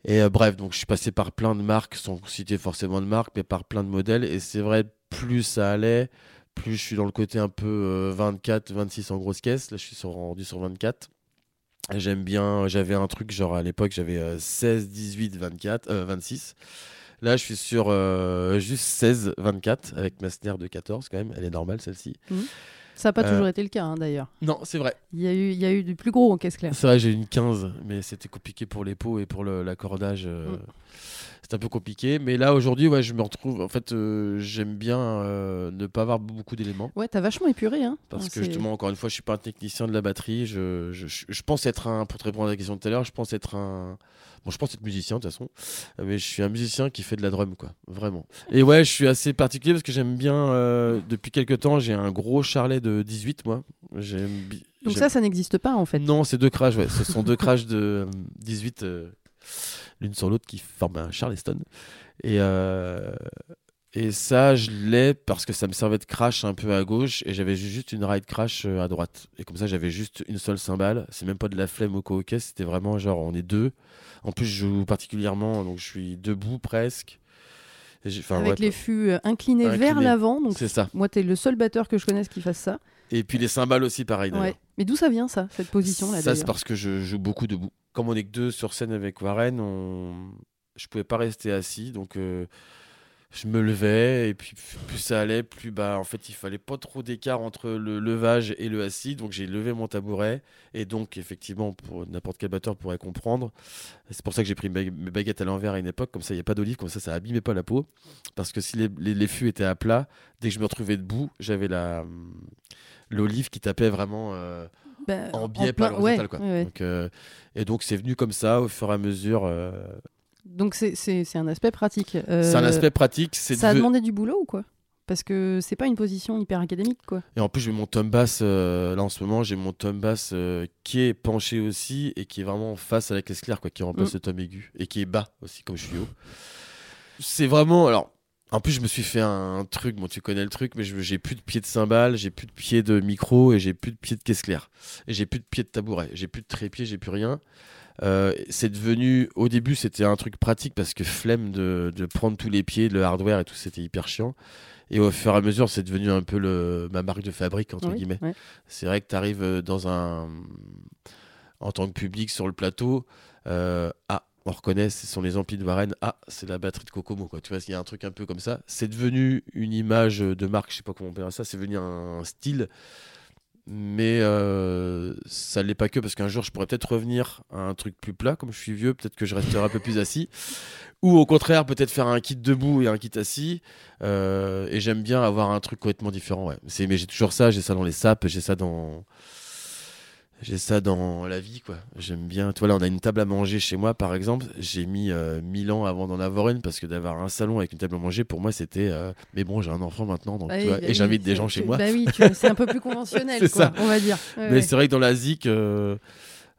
[SPEAKER 2] Et euh, bref, donc je suis passé par plein de marques, sans citer forcément de marques, mais par plein de modèles. Et c'est vrai, plus ça allait, plus je suis dans le côté un peu 24, euh, 26 en grosse caisse. Là, je suis sur, rendu sur 24. J'aime bien, j'avais un truc genre à l'époque, j'avais 16, 18, 24, 26. Là, je suis sur euh, juste 16, 24 avec ma snare de 14 quand même. Elle est normale celle-ci. Mhm.
[SPEAKER 1] Ça n'a pas toujours euh, été le cas hein, d'ailleurs.
[SPEAKER 2] Non, c'est vrai.
[SPEAKER 1] Il y, a eu, il y a eu du plus gros en caisse claire.
[SPEAKER 2] C'est vrai, j'ai une 15, mais c'était compliqué pour les pots et pour l'accordage. Euh, mm. C'est un peu compliqué. Mais là, aujourd'hui, ouais, je me retrouve. En fait, j'aime bien ne pas avoir beaucoup d'éléments.
[SPEAKER 1] Ouais, t'as vachement épuré. Hein.
[SPEAKER 2] Parce que justement, encore une fois, je suis pas un technicien de la batterie. Je, je, je pense être un. Pour te répondre à la question de tout à l'heure, je pense être un Bon, je pense être musicien de toute façon, mais je suis un musicien qui fait de la drum, quoi, vraiment. Et ouais, je suis assez particulier parce que j'aime bien. euh, depuis quelques temps, j'ai un gros charlet de 18, moi. J'aime.
[SPEAKER 1] Donc ça, ça n'existe pas en fait.
[SPEAKER 2] Non, c'est deux crashs, ouais. Ce sont deux crashs de euh, 18, euh, l'une sur l'autre, qui forment un Charleston. Et, euh, et ça, je l'ai parce que ça me servait de crash un peu à gauche et j'avais ju- juste une ride crash euh, à droite. Et comme ça, j'avais juste une seule cymbale. C'est même pas de la flemme au co c'était vraiment genre on est deux. En plus, je joue particulièrement, donc je suis debout presque.
[SPEAKER 1] Avec
[SPEAKER 2] ouais,
[SPEAKER 1] les fûts euh, inclinés, vers l'avant. Donc
[SPEAKER 2] C'est ça.
[SPEAKER 1] moi, t'es le seul batteur que je connaisse qui fasse ça.
[SPEAKER 2] Et puis les cymbales aussi, pareil.
[SPEAKER 1] Ouais. Mais d'où ça vient ça, cette position là
[SPEAKER 2] Ça, c'est parce que je joue beaucoup debout. Comme on est que deux sur scène avec Warren, on... je pouvais pas rester assis, donc euh, je me levais et puis plus ça allait, plus bah en fait il fallait pas trop d'écart entre le levage et le assis, donc j'ai levé mon tabouret et donc effectivement n'importe quel batteur pourrait comprendre. C'est pour ça que j'ai pris mes baguettes à l'envers à une époque, comme ça il y a pas d'olive, comme ça ça abîmait pas la peau, parce que si les, fûts étaient à plat, dès que je me retrouvais debout, j'avais la l'olive qui tapait vraiment. euh,
[SPEAKER 1] Bah,
[SPEAKER 2] en biais
[SPEAKER 1] plein-
[SPEAKER 2] pas l'horizontal
[SPEAKER 1] ouais,
[SPEAKER 2] quoi.
[SPEAKER 1] ouais, ouais.
[SPEAKER 2] Donc, euh, et donc c'est venu comme ça au fur et à mesure. euh,
[SPEAKER 1] Donc c'est- c'est un aspect pratique. Euh,
[SPEAKER 2] C'est un aspect pratique.
[SPEAKER 1] Ça a demandé du boulot ou quoi? Parce que c'est pas une position hyper académique quoi.
[SPEAKER 2] Et en plus j'ai mon tom bass euh, là en ce moment j'ai mon tom bass euh, qui est penché aussi et qui est vraiment face à la caisse claire quoi, qui remplace
[SPEAKER 1] Mm.
[SPEAKER 2] le tom aigu et qui est bas aussi comme je suis haut. C'est vraiment alors. En plus, je me suis fait un truc, bon, tu connais le truc, mais j'ai plus de pied de cymbale, j'ai plus de pied de micro et j'ai plus de pied de caisse claire. Et j'ai plus de pied de tabouret, j'ai plus de trépied, j'ai plus rien. Euh, c'est devenu, au début, c'était un truc pratique parce que flemme de, de prendre tous les pieds, le hardware et tout, c'était hyper chiant. Et au fur et à mesure, c'est devenu un peu le, ma marque de fabrique, entre
[SPEAKER 1] Oui,
[SPEAKER 2] guillemets.
[SPEAKER 1] ouais.
[SPEAKER 2] C'est vrai que tu arrives dans un. En tant que public sur le plateau, euh, ah, on reconnaît, ce sont les amplis de Warren, ah, c'est la batterie de Kokomo. Tu vois, il y a un truc un peu comme ça. C'est devenu une image de marque, je sais pas comment on peut ça, c'est devenu un, style. Mais euh, ça l'est pas que parce qu'un jour je pourrais peut-être revenir à un truc plus plat, comme je suis vieux, peut-être que je resterai un peu plus assis. Ou au contraire, peut-être faire un kit debout et un kit assis. Euh, et j'aime bien avoir un truc complètement différent. Mais j'ai toujours ça, j'ai ça dans les sapes, j'ai ça dans. J'ai ça dans la vie, quoi. J'aime bien. Tu vois, là, on a une table à manger chez moi, par exemple. J'ai mis euh, 1000 ans avant d'en avoir une parce que d'avoir un salon avec une table à manger, pour moi, c'était. euh, Mais bon, j'ai un enfant maintenant, donc,
[SPEAKER 1] Bah
[SPEAKER 2] tu
[SPEAKER 1] oui,
[SPEAKER 2] vois,
[SPEAKER 1] bah
[SPEAKER 2] et
[SPEAKER 1] oui,
[SPEAKER 2] j'invite des gens chez moi.
[SPEAKER 1] Bah oui, c'est un peu plus conventionnel quoi,
[SPEAKER 2] ça.
[SPEAKER 1] on va dire. Ouais,
[SPEAKER 2] Mais
[SPEAKER 1] ouais.
[SPEAKER 2] c'est vrai que dans la ZIC, euh,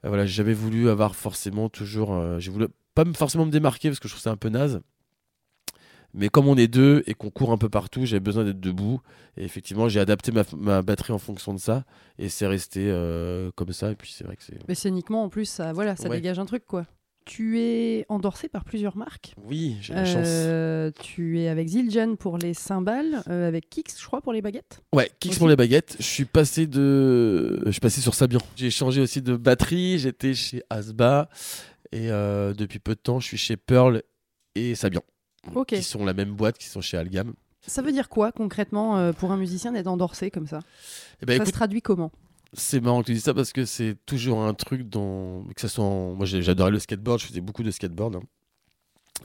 [SPEAKER 2] euh, voilà, j'ai jamais voulu avoir forcément toujours. j'ai voulu pas me- forcément me démarquer parce que je trouve ça un peu naze. Mais comme on est deux et qu'on court un peu partout, j'avais besoin d'être debout. Et effectivement, j'ai adapté ma, ma batterie en fonction de ça. Et c'est resté euh, comme ça. Et puis c'est vrai que c'est.
[SPEAKER 1] Mais scéniquement en plus ça voilà, ça
[SPEAKER 2] Ouais.
[SPEAKER 1] dégage un truc quoi. Tu es endorsé par plusieurs marques.
[SPEAKER 2] Oui, j'ai la chance.
[SPEAKER 1] Euh, tu es avec Zildjian pour les cymbales, euh, avec Kix, je crois, pour les baguettes.
[SPEAKER 2] Ouais,
[SPEAKER 1] Aussi.
[SPEAKER 2] pour les baguettes. Je suis passé de, je suis passé sur Sabian. J'ai changé aussi de batterie. J'étais chez Asba et euh, depuis peu de temps, je suis chez Pearl et Sabian, Qui sont la même boîte, qui sont chez Algam.
[SPEAKER 1] Ça veut dire quoi concrètement euh, pour un musicien d'être endorsé comme ça?
[SPEAKER 2] Eh ben,
[SPEAKER 1] Ça
[SPEAKER 2] écoute,
[SPEAKER 1] se traduit comment?
[SPEAKER 2] c'est marrant que tu dis ça parce que c'est toujours un truc dont, que ça soit, en- moi j'adorais le skateboard, je faisais beaucoup de skateboard. hein.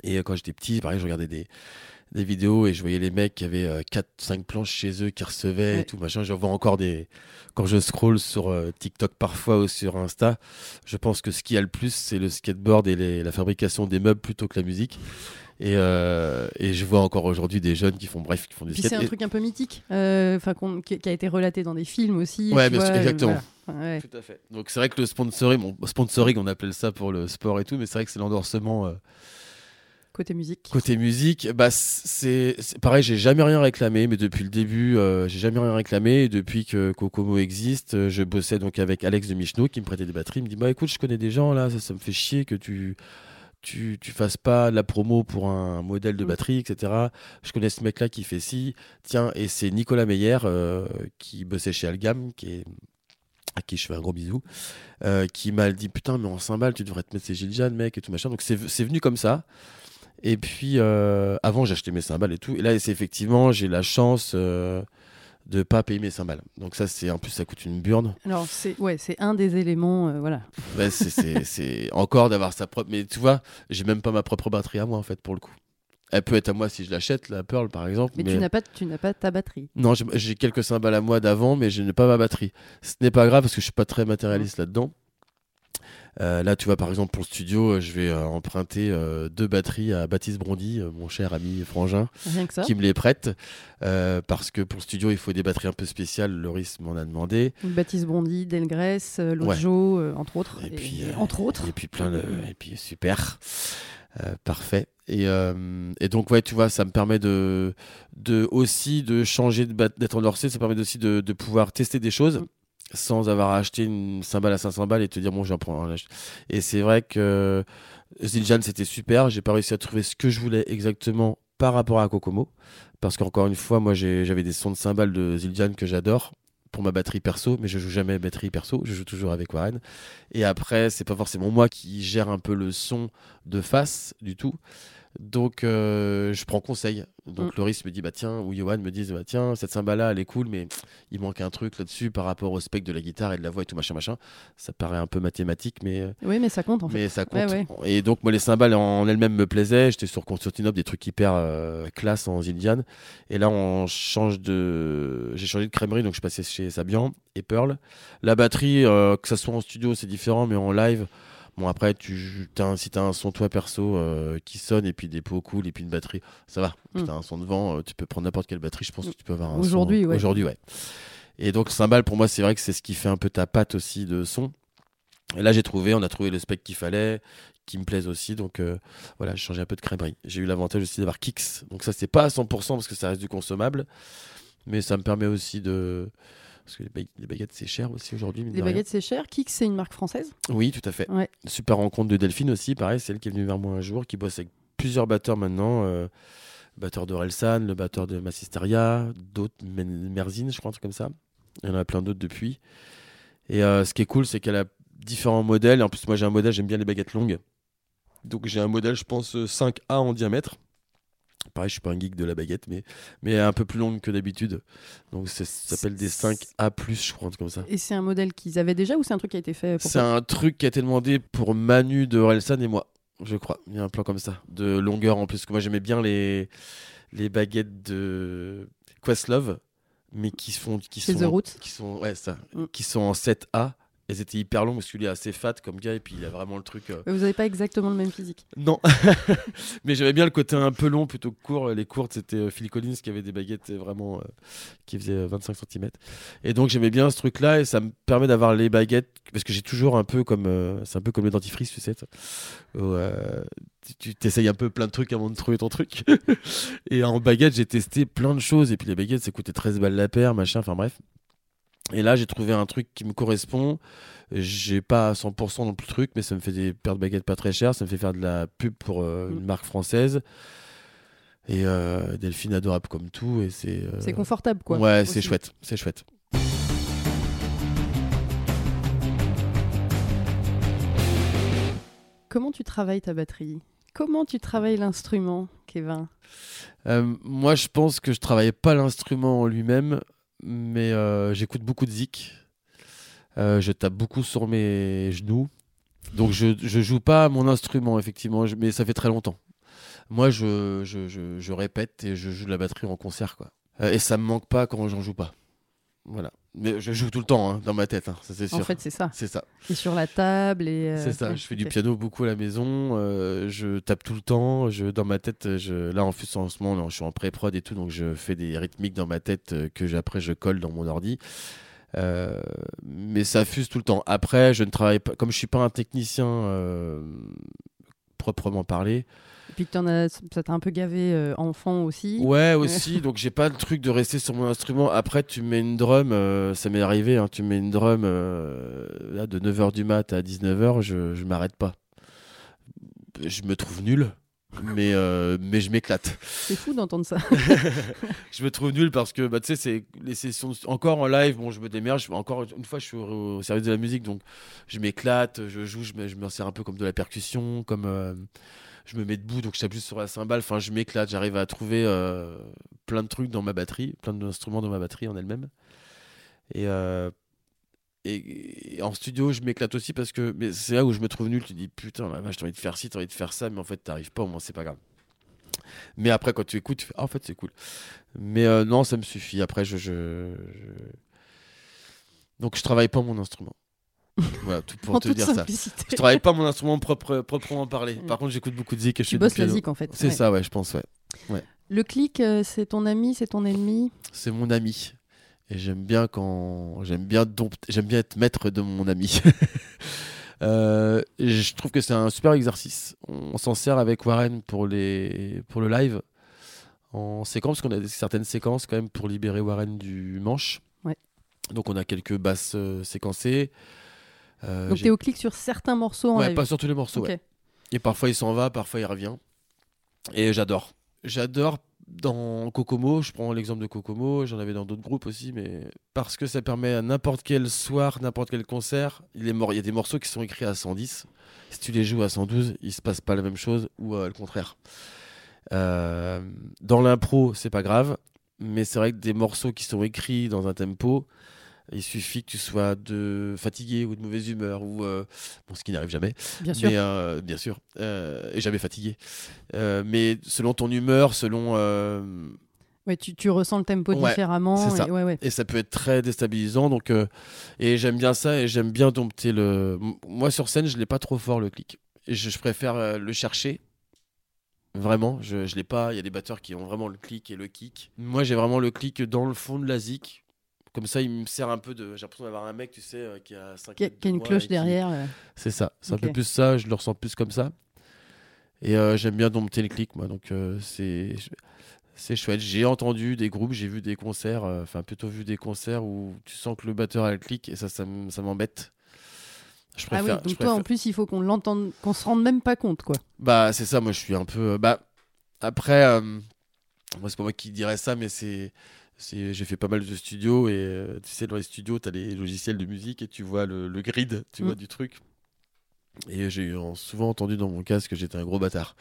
[SPEAKER 2] Et euh, quand j'étais petit, pareil, je regardais des, des vidéos et je voyais les mecs qui avaient 4-5 planches chez eux qui recevaient
[SPEAKER 1] Ouais.
[SPEAKER 2] et tout machin. J'en vois encore des. Quand je scroll sur euh, TikTok parfois ou sur Insta, je pense que ce qui a le plus, c'est le skateboard et les- la fabrication des meubles plutôt que la musique. Et, euh, et je vois encore aujourd'hui des jeunes qui font, bref, qui font du
[SPEAKER 1] Puis
[SPEAKER 2] skate.
[SPEAKER 1] c'est un
[SPEAKER 2] Et-
[SPEAKER 1] truc un peu mythique, euh, enfin qui, qui a été relaté dans des films aussi.
[SPEAKER 2] Ouais, bien sûr,
[SPEAKER 1] vois, euh,
[SPEAKER 2] exactement.
[SPEAKER 1] voilà. Ouais.
[SPEAKER 2] Tout à fait. Donc c'est vrai que le sponsoring, bon, sponsoring, on appelle ça pour le sport et tout, mais c'est vrai que c'est l'endorsement euh,
[SPEAKER 1] Côté musique.
[SPEAKER 2] côté musique. Bah c'est pareil, j'ai jamais rien réclamé, mais depuis le début, euh, j'ai jamais rien réclamé. Et depuis que Kokomo existe, je bossais donc avec Alex de Michno qui me prêtait des batteries. Il me dit bah écoute, je connais des gens là, ça, ça me fait chier que tu tu, tu fasses pas de la promo pour un modèle de
[SPEAKER 1] Mm.
[SPEAKER 2] batterie, etc. Je connais ce mec-là qui fait ci. Tiens, et c'est Nicolas Meyer euh, qui bossait chez Algam, qui est à qui je fais un gros bisou, euh, qui m'a dit putain mais en cymbale tu devrais te mettre ces Gilles Jeanne mec et tout machin. Donc c'est c'est venu comme ça. Et puis euh, avant j'achetais mes cymbales et tout. Et là c'est effectivement j'ai la chance de pas payer mes cymbales. Donc ça c'est en plus ça coûte une burne.
[SPEAKER 1] Alors c'est ouais, c'est un des éléments, euh, voilà.
[SPEAKER 2] Ouais, c'est- encore d'avoir sa propre. Mais tu vois j'ai même pas ma propre batterie à moi en fait pour le coup. Elle peut être à moi si je l'achète la Pearl par exemple.
[SPEAKER 1] Mais, tu n'as pas, tu n'as pas ta batterie.
[SPEAKER 2] Non, j'ai- quelques cymbales à moi d'avant, mais je n'ai pas ma batterie. Ce n'est pas grave parce que je suis pas très matérialiste là-dedans. Euh, là, tu vois, par exemple, pour le studio, euh, je vais euh, emprunter euh, deux batteries à Baptiste Brondy, mon cher ami frangin, qui me les prête. parce que pour le studio, il faut des batteries un peu spéciales. Loris m'en a demandé.
[SPEAKER 1] Baptiste Bondy, Delgrès,
[SPEAKER 2] Ouais.
[SPEAKER 1] Lojo, entre autres.
[SPEAKER 2] Et puis,
[SPEAKER 1] entre autres.
[SPEAKER 2] Et puis plein de. Et puis super. Parfait. Et, euh, et donc, ouais, tu vois, ça me permet de, de aussi de changer d'être endorcé. Ça permet aussi de, de pouvoir tester des choses
[SPEAKER 1] Mm.
[SPEAKER 2] Sans avoir acheté une cymbale à 500 balles et te dire, bon, j'en prends un. Et c'est vrai que Zildjian, c'était super. J'ai pas réussi à trouver ce que je voulais exactement par rapport à Kokomo. Parce qu'encore une fois, moi, j'avais des sons de cymbales de Zildjian que j'adore pour ma batterie perso, mais je joue jamais batterie perso, je joue toujours avec Warren. Et après, c'est pas forcément moi qui gère un peu le son de face du tout. Donc, euh, je prends conseil. Donc,
[SPEAKER 1] Mm.
[SPEAKER 2] Loris me dit, bah tiens, ou Johan me dit, bah tiens, cette cymbale-là, elle est cool, mais il manque un truc là-dessus par rapport au spec de la guitare et de la voix et tout machin, machin. Ça paraît un peu mathématique, mais, euh,
[SPEAKER 1] Oui, mais ça compte en fait.
[SPEAKER 2] mais ça compte.
[SPEAKER 1] Ouais,
[SPEAKER 2] Et donc, moi, les cymbales en elles-mêmes me plaisaient. J'étais sur Constantinople, des trucs hyper euh, classe en Zildjian. Et là, on change de. J'ai changé de crèmerie, donc je passais chez Sabian et Pearl. La batterie, euh, que ça soit en studio, c'est différent, mais en live. Bon, après, tu, t'as un, si t'as un son toi perso euh, qui sonne et puis des pots cool et puis une batterie, ça va. Puis
[SPEAKER 1] Mm.
[SPEAKER 2] t'as un son de vent, euh, tu peux prendre n'importe quelle batterie. Je pense que tu peux avoir un son-
[SPEAKER 1] Aujourd'hui, ouais.
[SPEAKER 2] Aujourd'hui, ouais. Et donc, cymbale, pour moi, c'est vrai que c'est ce qui fait un peu ta patte aussi de son. Et là, j'ai trouvé, on a trouvé le spec qu'il fallait, qui me plaise aussi. Donc euh, voilà, j'ai changé un peu de crèmerie. J'ai eu l'avantage aussi d'avoir Kix. Donc ça, c'est pas à 100% parce que ça reste du consommable. Mais ça me permet aussi de. Parce que les, ba- les baguettes, c'est cher aussi aujourd'hui.
[SPEAKER 1] Les baguettes, c'est cher. Kix, c'est une marque française.
[SPEAKER 2] Oui, tout à fait.
[SPEAKER 1] Ouais.
[SPEAKER 2] Super rencontre de Delphine aussi, pareil, c'est elle qui est venue vers moi un jour, qui bosse avec plusieurs batteurs maintenant. euh, le batteur de Relsan, le batteur de Massisteria, d'autres, Merzine, je crois, un truc comme ça. Il y en a plein d'autres depuis. Et euh, ce qui est cool, c'est qu'elle a différents modèles. En plus, moi, j'ai un modèle, j'aime bien les baguettes longues. Donc, j'ai un modèle, je pense, euh, 5A en diamètre. Pareil, je suis pas un geek de la baguette, mais, mais un peu plus longue que d'habitude. Donc, ça s'appelle des 5A, je crois, comme ça.
[SPEAKER 1] Et c'est un modèle qu'ils avaient déjà ou c'est un truc qui a été fait pour
[SPEAKER 2] C'est un truc qui a été demandé pour Manu de Orelsan et moi, je crois. Il y a un plan comme ça, de longueur en plus. Parce que moi, j'aimais bien les, les baguettes de Questlove, mais qui font. Qui sont,
[SPEAKER 1] The.
[SPEAKER 2] Qui sont, ouais, ça,
[SPEAKER 1] Mm.
[SPEAKER 2] qui sont en 7A. Elles étaient hyper longues parce qu'il est assez fat comme gars et puis il a vraiment le truc. euh,
[SPEAKER 1] Mais Vous n'avez pas exactement le même physique.
[SPEAKER 2] Non, mais j'aimais bien le côté un peu long plutôt que court. Les courtes, c'était euh, Phil Collins qui avait des baguettes euh, vraiment euh, qui faisaient euh, 25 cm. Et donc j'aimais bien ce truc-là et ça me permet d'avoir les baguettes parce que j'ai toujours un peu comme euh, c'est un peu comme le dentifrice, tu sais. Où, tu t'essayes un peu plein de trucs avant de trouver ton truc. et en baguette, j'ai testé plein de choses et puis les baguettes, ça coûtait 13 balles la paire, machin. Enfin bref. Et là, j'ai trouvé un truc qui me correspond. J'ai pas à 100% non plus le truc, mais ça me fait des paires de baguettes pas très chères. Ça me fait faire de la pub pour euh,
[SPEAKER 1] Mm.
[SPEAKER 2] une marque française. Et euh, Delphine adorable comme tout. Et c'est. euh,
[SPEAKER 1] C'est confortable, quoi.
[SPEAKER 2] Ouais, c'est chouette. C'est chouette.
[SPEAKER 1] Comment tu travailles ta batterie? Comment tu travailles l'instrument, Kevin?
[SPEAKER 2] Moi, je pense que je travaillais pas l'instrument en lui-même, mais euh, j'écoute beaucoup de zik. Euh, je tape beaucoup sur mes genoux. Donc, je, je joue pas mon instrument, effectivement, mais ça fait très longtemps. Moi, je, je, je, je répète et je joue de la batterie en concert, quoi. Euh, et ça me manque pas quand j'en joue pas. Voilà. Mais je joue tout le temps, hein, dans ma tête, hein, ça c'est sûr.
[SPEAKER 1] En fait, c'est ça.
[SPEAKER 2] c'est ça.
[SPEAKER 1] Et sur la table et. euh,
[SPEAKER 2] C'est ça,
[SPEAKER 1] ouais,
[SPEAKER 2] je fais du piano beaucoup à la maison, euh, je tape tout le temps, je, dans ma tête, je, là en plus en ce moment, je suis en pré-prod et tout, donc je fais des rythmiques dans ma tête euh, que j'- après je colle dans mon ordi. Euh, mais ça fuse tout le temps. Après, je ne travaille pas, comme je suis pas un technicien proprement parlé,
[SPEAKER 1] Et puis que t'en as, ça t'a un peu gavé euh, enfant aussi.
[SPEAKER 2] Ouais, aussi. donc j'ai pas le truc de rester sur mon instrument. Après, tu mets une drum, euh, ça m'est arrivé, hein, tu mets une drum euh, là, de 9h du mat à 19h, je, je m'arrête pas. Je me trouve nul, mais, euh, mais je m'éclate.
[SPEAKER 1] C'est fou d'entendre ça.
[SPEAKER 2] je me trouve nul parce que bah, tu sais, c'est les sessions. Encore en live, bon, je me démerde. Je, encore une fois, je suis au, au service de la musique, donc je m'éclate, je joue, je me, je sers un peu comme de la percussion, comme. euh, je me mets debout, donc je tape juste sur la cymbale. Enfin, je m'éclate, j'arrive à trouver euh, plein de trucs dans ma batterie, plein d'instruments dans ma batterie en elle-même. Et, et, et en studio, je m'éclate aussi parce que c'est là où je me trouve nul. Tu dis putain, la vache, t'as envie de faire ci, t'as envie de faire ça, mais en fait, t'arrives pas. Au moins, c'est pas grave. Mais après, quand tu écoutes, tu fais ah, en fait, c'est cool. Mais euh, non, ça me suffit. Après, je, je, je- donc je travaille pas mon instrument. Voilà, tout pour
[SPEAKER 1] en
[SPEAKER 2] te dire ça. Je travaille pas mon instrument propre, proprement parlé.
[SPEAKER 1] Mm.
[SPEAKER 2] Par contre, j'écoute beaucoup de zik et je
[SPEAKER 1] Tu
[SPEAKER 2] fais du
[SPEAKER 1] zik en fait.
[SPEAKER 2] C'est
[SPEAKER 1] Ouais.
[SPEAKER 2] ça, ouais, je pense, ouais.
[SPEAKER 1] Le clic, euh, c'est ton ami, c'est ton ennemi?
[SPEAKER 2] C'est mon ami. Et j'aime bien quand. J'aime bien, j'aime bien être maître de mon ami. Euh, je trouve que c'est un super exercice. On s'en sert avec Warren pour, les... pour le live en séquence, parce qu'on a certaines séquences quand même pour libérer Warren du manche.
[SPEAKER 1] Ouais.
[SPEAKER 2] Donc on a quelques basses euh, séquencées. Euh,
[SPEAKER 1] Donc t'es au clic sur certains morceaux en
[SPEAKER 2] Ouais,
[SPEAKER 1] live.
[SPEAKER 2] pas sur tous les morceaux. Ouais. Et parfois il s'en va, parfois il revient. Et j'adore. J'adore dans Kokomo, je prends l'exemple de Kokomo, j'en avais dans d'autres groupes aussi, mais parce que ça permet à n'importe quel soir, n'importe quel concert, il, y a des morceaux qui sont écrits à 110. Si tu les joues à 112, il se passe pas la même chose ou euh, le contraire. Euh, dans l'impro, c'est pas grave, mais c'est vrai que des morceaux qui sont écrits dans un tempo, il suffit que tu sois de fatigué ou de mauvaise humeur ou euh, bon, ce qui n'arrive jamais.
[SPEAKER 1] Bien sûr.
[SPEAKER 2] Mais, euh, bien sûr. Euh, et jamais fatigué. Mais selon ton humeur, selon.
[SPEAKER 1] Ouais, tu, tu ressens le tempo
[SPEAKER 2] Ouais,
[SPEAKER 1] différemment.
[SPEAKER 2] ça.
[SPEAKER 1] et- ouais, ouais.
[SPEAKER 2] et ça peut être très déstabilisant. Donc, et j'aime bien ça et j'aime bien dompter le. Moi, sur scène, je l'ai pas trop fort le clic. Et je, je préfère le chercher. Vraiment, je, je l'ai pas. Il y a des batteurs qui ont vraiment le clic et le kick. Moi, j'ai vraiment le clic dans le fond de la zik. Comme ça, il me sert un peu de. J'ai l'impression d'avoir un mec, tu sais, euh, qui a 5
[SPEAKER 1] Qui a, qui a une cloche derrière. euh.
[SPEAKER 2] C'est ça. C'est un peu plus ça. Je le ressens plus comme ça. Et euh, j'aime bien dompter le clic, moi. Donc euh, c'est c'est chouette. J'ai entendu des groupes, j'ai vu des concerts, euh, enfin plutôt vu des concerts où tu sens que le batteur a le clic et ça, ça m- ça m'embête. Je
[SPEAKER 1] Ah oui,
[SPEAKER 2] préfère.
[SPEAKER 1] donc
[SPEAKER 2] je
[SPEAKER 1] toi en plus il faut qu'on l'entende, qu'on se rende même pas compte quoi.
[SPEAKER 2] Bah c'est ça. Moi, je suis un peu. euh, Bah après, euh, moi c'est pas moi qui dirais ça, mais c'est. J'ai fait pas mal de studios et euh, tu sais, dans les studios, tu as les logiciels de musique et tu vois le, le grid, tu
[SPEAKER 1] Mm.
[SPEAKER 2] vois du truc. Et j'ai souvent entendu dans mon casque que j'étais un gros bâtard.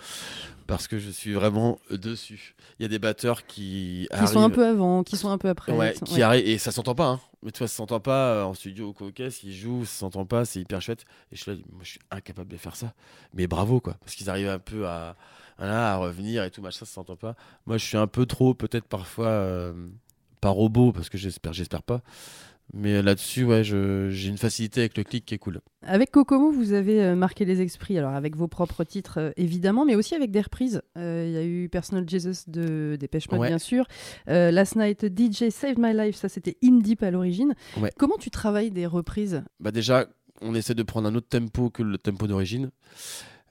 [SPEAKER 2] Parce que je suis vraiment dessus. Il y a des batteurs qui.
[SPEAKER 1] Qui sont un peu avant, qui sont un peu après.
[SPEAKER 2] Ouais,
[SPEAKER 1] qui ouais.
[SPEAKER 2] arrivent. Et ça s'entend pas, hein. Mais tu vois, ça s'entend pas euh, en studio au coquet. Ils jouent, ça s'entend pas, c'est hyper chouette. Et je suis là, moi, je suis incapable de faire ça. Mais bravo, quoi. Parce qu'ils arrivent un peu à, à revenir et tout, machin, ça s'entend pas. Moi, je suis un peu trop, peut-être parfois, euh, pas robot, parce que j'espère, j'espère pas. Mais là-dessus, ouais, j'ai une facilité avec le clic qui est cool.
[SPEAKER 1] Avec Kokomo, vous avez euh, marqué les esprits, alors avec vos propres titres euh, évidemment, mais aussi avec des reprises. Euh, Il y a eu Personal Jesus de Dépêche Mode,
[SPEAKER 2] Ouais.
[SPEAKER 1] bien sûr. Euh, Last Night DJ Saved My Life, ça c'était In Deep à l'origine.
[SPEAKER 2] Ouais.
[SPEAKER 1] Comment tu travailles des reprises?
[SPEAKER 2] Bah déjà, on essaie de prendre un autre tempo que le tempo d'origine.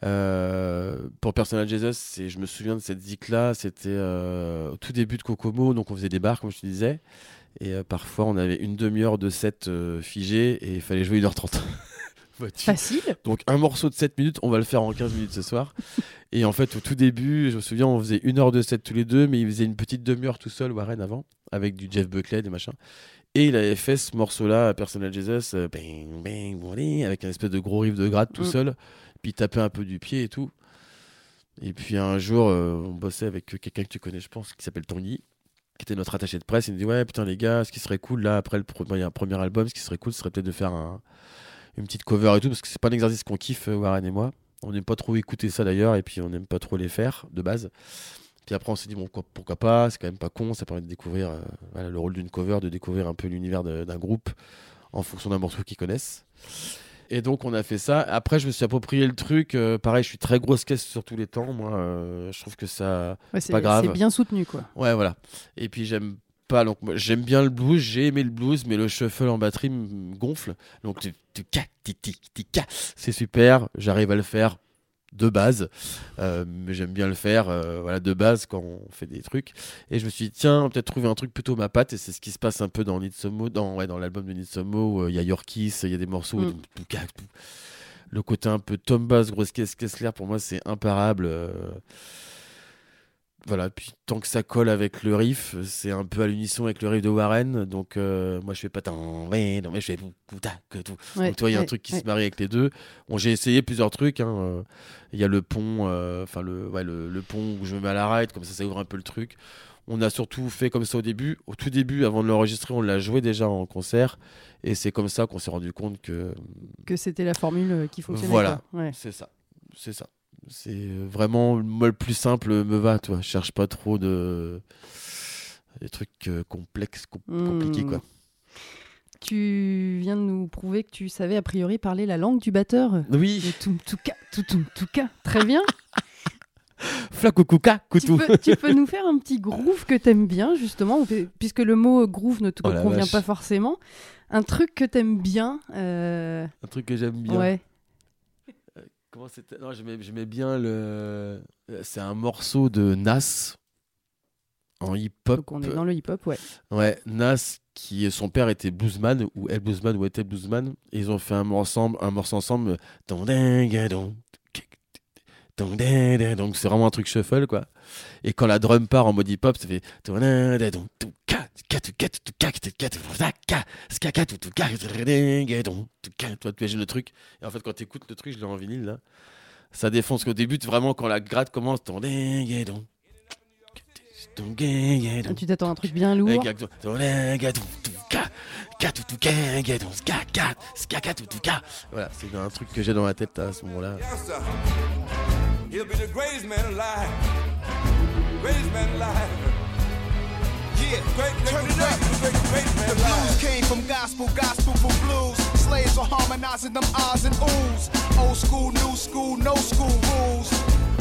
[SPEAKER 2] Euh, pour Personal Jesus, je me souviens de cette zik là, c'était euh, au tout début de Kokomo, donc on faisait des bars comme je te disais, et euh, parfois on avait une demi-heure de set figé et il fallait jouer 1h30. Vois-tu?
[SPEAKER 1] Facile
[SPEAKER 2] donc un morceau de 7 minutes, on va le faire en 15 minutes ce soir. Et en fait, au tout début, je me souviens, on faisait une heure de set tous les deux, mais il faisait une petite demi-heure tout seul, Warren, avant, avec du Jeff Buckley, des machins. Et il avait fait ce morceau-là, Personal Jesus, euh, bang, bang, bang, avec un espèce de gros riff de gratte tout
[SPEAKER 1] Mm.
[SPEAKER 2] Puis un peu du pied et tout. Et puis un jour, euh, on bossait avec quelqu'un que tu connais, je pense, qui s'appelle Tanguy, qui était notre attaché de presse. Il nous dit Ouais, putain, les gars, ce qui serait cool, là, après le premier, premier album, ce qui serait cool, ce serait peut-être de faire un- une petite cover et tout, parce que c'est pas un exercice qu'on kiffe, euh, Warren et moi. On n'aime pas trop écouter ça d'ailleurs, et puis on n'aime pas trop les faire de base. Puis après, on s'est dit bon, quoi- pourquoi pas, c'est quand même pas con, ça permet de découvrir euh, le rôle d'une cover, de découvrir un peu l'univers d'un groupe en fonction d'un morceau qu'ils connaissent. Et donc, on a fait ça. Après, je me suis approprié le truc. euh, pareil, je suis très grosse caisse sur tous les temps. Moi, euh, je trouve que ça.
[SPEAKER 1] Ouais, c'est
[SPEAKER 2] pas grave.
[SPEAKER 1] c'est bien soutenu quoi.
[SPEAKER 2] Ouais, voilà. Et puis j'aime pas. Donc j'aime bien le blues, j'ai aimé le blues, mais le shuffle en batterie me gonfle. Donc tu, tu ca, ti, ti, ti, ca. c'est super. J'arrive à le faire de base, Euh, mais j'aime bien le faire, euh, voilà, de base quand on fait des trucs. Et je me suis dit tiens, peut-être trouver un truc plutôt ma patte. Et c'est ce qui se passe un peu dans Need Some Mo, dans ouais, dans l'album de Need Some Mo, où, euh, Il y a Yorkies, il y a des morceaux.
[SPEAKER 1] Mm.
[SPEAKER 2] où. Le côté un peu Tom Bass, grosse claire, pour moi c'est imparable. Voilà, puis tant que ça colle avec le riff, c'est un peu à l'unisson avec le riff de Warren. Donc euh, moi je fais pas tant, ouais, non mais je fais tout, tout, que tout.
[SPEAKER 1] Ouais,
[SPEAKER 2] donc toi il y a un truc qui
[SPEAKER 1] ouais.
[SPEAKER 2] se marie avec les deux. Bon j'ai essayé plusieurs trucs. hein, euh, Il y a le pont, euh, enfin le, ouais, le, le pont où je me mets à la ride, comme ça ça ouvre un peu le truc. On a surtout fait comme ça au début. Au tout début, avant de l'enregistrer, on l'a joué déjà en concert. Et c'est comme ça qu'on s'est rendu compte que
[SPEAKER 1] Que c'était la formule qui fonctionnait.
[SPEAKER 2] Voilà. c'est ça. C'est ça. C'est vraiment moi le plus simple me va, toi. Je cherche pas trop de des trucs euh, complexes, com-
[SPEAKER 1] Hmm.
[SPEAKER 2] compliqués quoi.
[SPEAKER 1] tu viens de nous prouver que tu savais a priori parler la langue du batteur.
[SPEAKER 2] Oui.
[SPEAKER 1] Le toum touka, tout toum touka. Très bien.
[SPEAKER 2] Flacoucouka,
[SPEAKER 1] Tu
[SPEAKER 2] coutou.
[SPEAKER 1] peux, tu peux nous faire un petit groove que t'aimes bien, justement, puisque le mot groove ne te
[SPEAKER 2] Oh
[SPEAKER 1] convient
[SPEAKER 2] vache.
[SPEAKER 1] pas forcément. Un truc que t'aimes bien. euh,
[SPEAKER 2] Un truc que j'aime bien.
[SPEAKER 1] Ouais.
[SPEAKER 2] Comment c'était Non, j'aimais, bien le. euh, C'est un morceau de Nas en hip-hop.
[SPEAKER 1] Donc on est dans le hip-hop, ouais.
[SPEAKER 2] Ouais, Nas, qui son père était bluesman ou elle bluesman ou était bluesman, et ils ont fait un morceau ensemble, un morceau ensemble. Donc c'est vraiment un truc shuffle quoi. Et quand la drum part en mode hip-hop, ça fait Toi, tu imagines le truc. Et en fait, quand tu écoutes le truc, je l'ai en vinyle là, ça défonce. Qu'au début, vraiment, quand la gratte commence, ton
[SPEAKER 1] Tu t'attends à un truc bien lourd.
[SPEAKER 2] Voilà, c'est un truc que j'ai dans la tête à ce moment-là.
[SPEAKER 3] Yeah, great, turn it up. The greatest, greatest man
[SPEAKER 4] The blues came from gospel, gospel from blues. Slaves were harmonizing them ahs and oohs. Old school, new school, no school rules.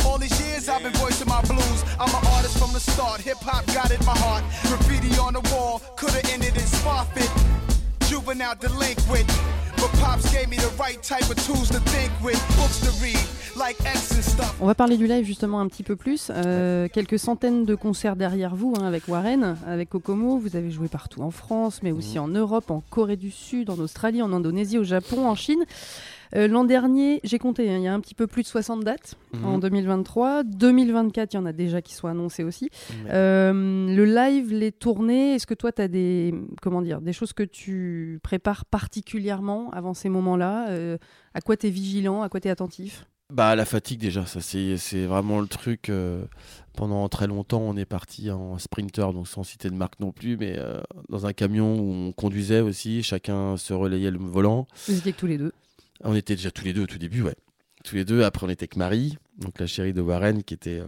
[SPEAKER 4] All these years I've been voicing my blues. I'm an artist from the start. Hip hop got in my heart. Graffiti on the wall could have ended in spot fit. Juvenile delinquent. But pops gave me the right type of tools to think with. Books to read, like X and stuff.
[SPEAKER 1] On va parler du live justement un petit peu plus. Euh, quelques centaines de concerts derrière vous hein, avec Warren, avec Kokomo. Vous avez joué partout en France, mais aussi en Europe, en Corée du Sud, en Australie, en Indonésie, au Japon, en Chine. Euh, L'an dernier, j'ai compté, hein, il y a un petit peu plus de 60 dates
[SPEAKER 2] Mhm.
[SPEAKER 1] en 2023. 2024, il y en a déjà qui sont annoncées aussi. Euh, le live, les tournées, est-ce que toi, tu as des, comment dire, des choses que tu prépares particulièrement avant ces moments-là Euh, À quoi tu es vigilant À quoi tu es attentif?
[SPEAKER 2] Bah la fatigue déjà, ça c'est c'est vraiment le truc. euh, pendant très longtemps, on est parti en sprinter, donc sans citer de marque non plus, mais euh, dans un camion où on conduisait aussi, chacun se relayait le volant.
[SPEAKER 1] Vous étiez que tous les deux.
[SPEAKER 2] On était déjà tous les deux au tout début, ouais. Tous les deux. Après, on était avec Marie, donc la chérie de Warren, qui était. euh,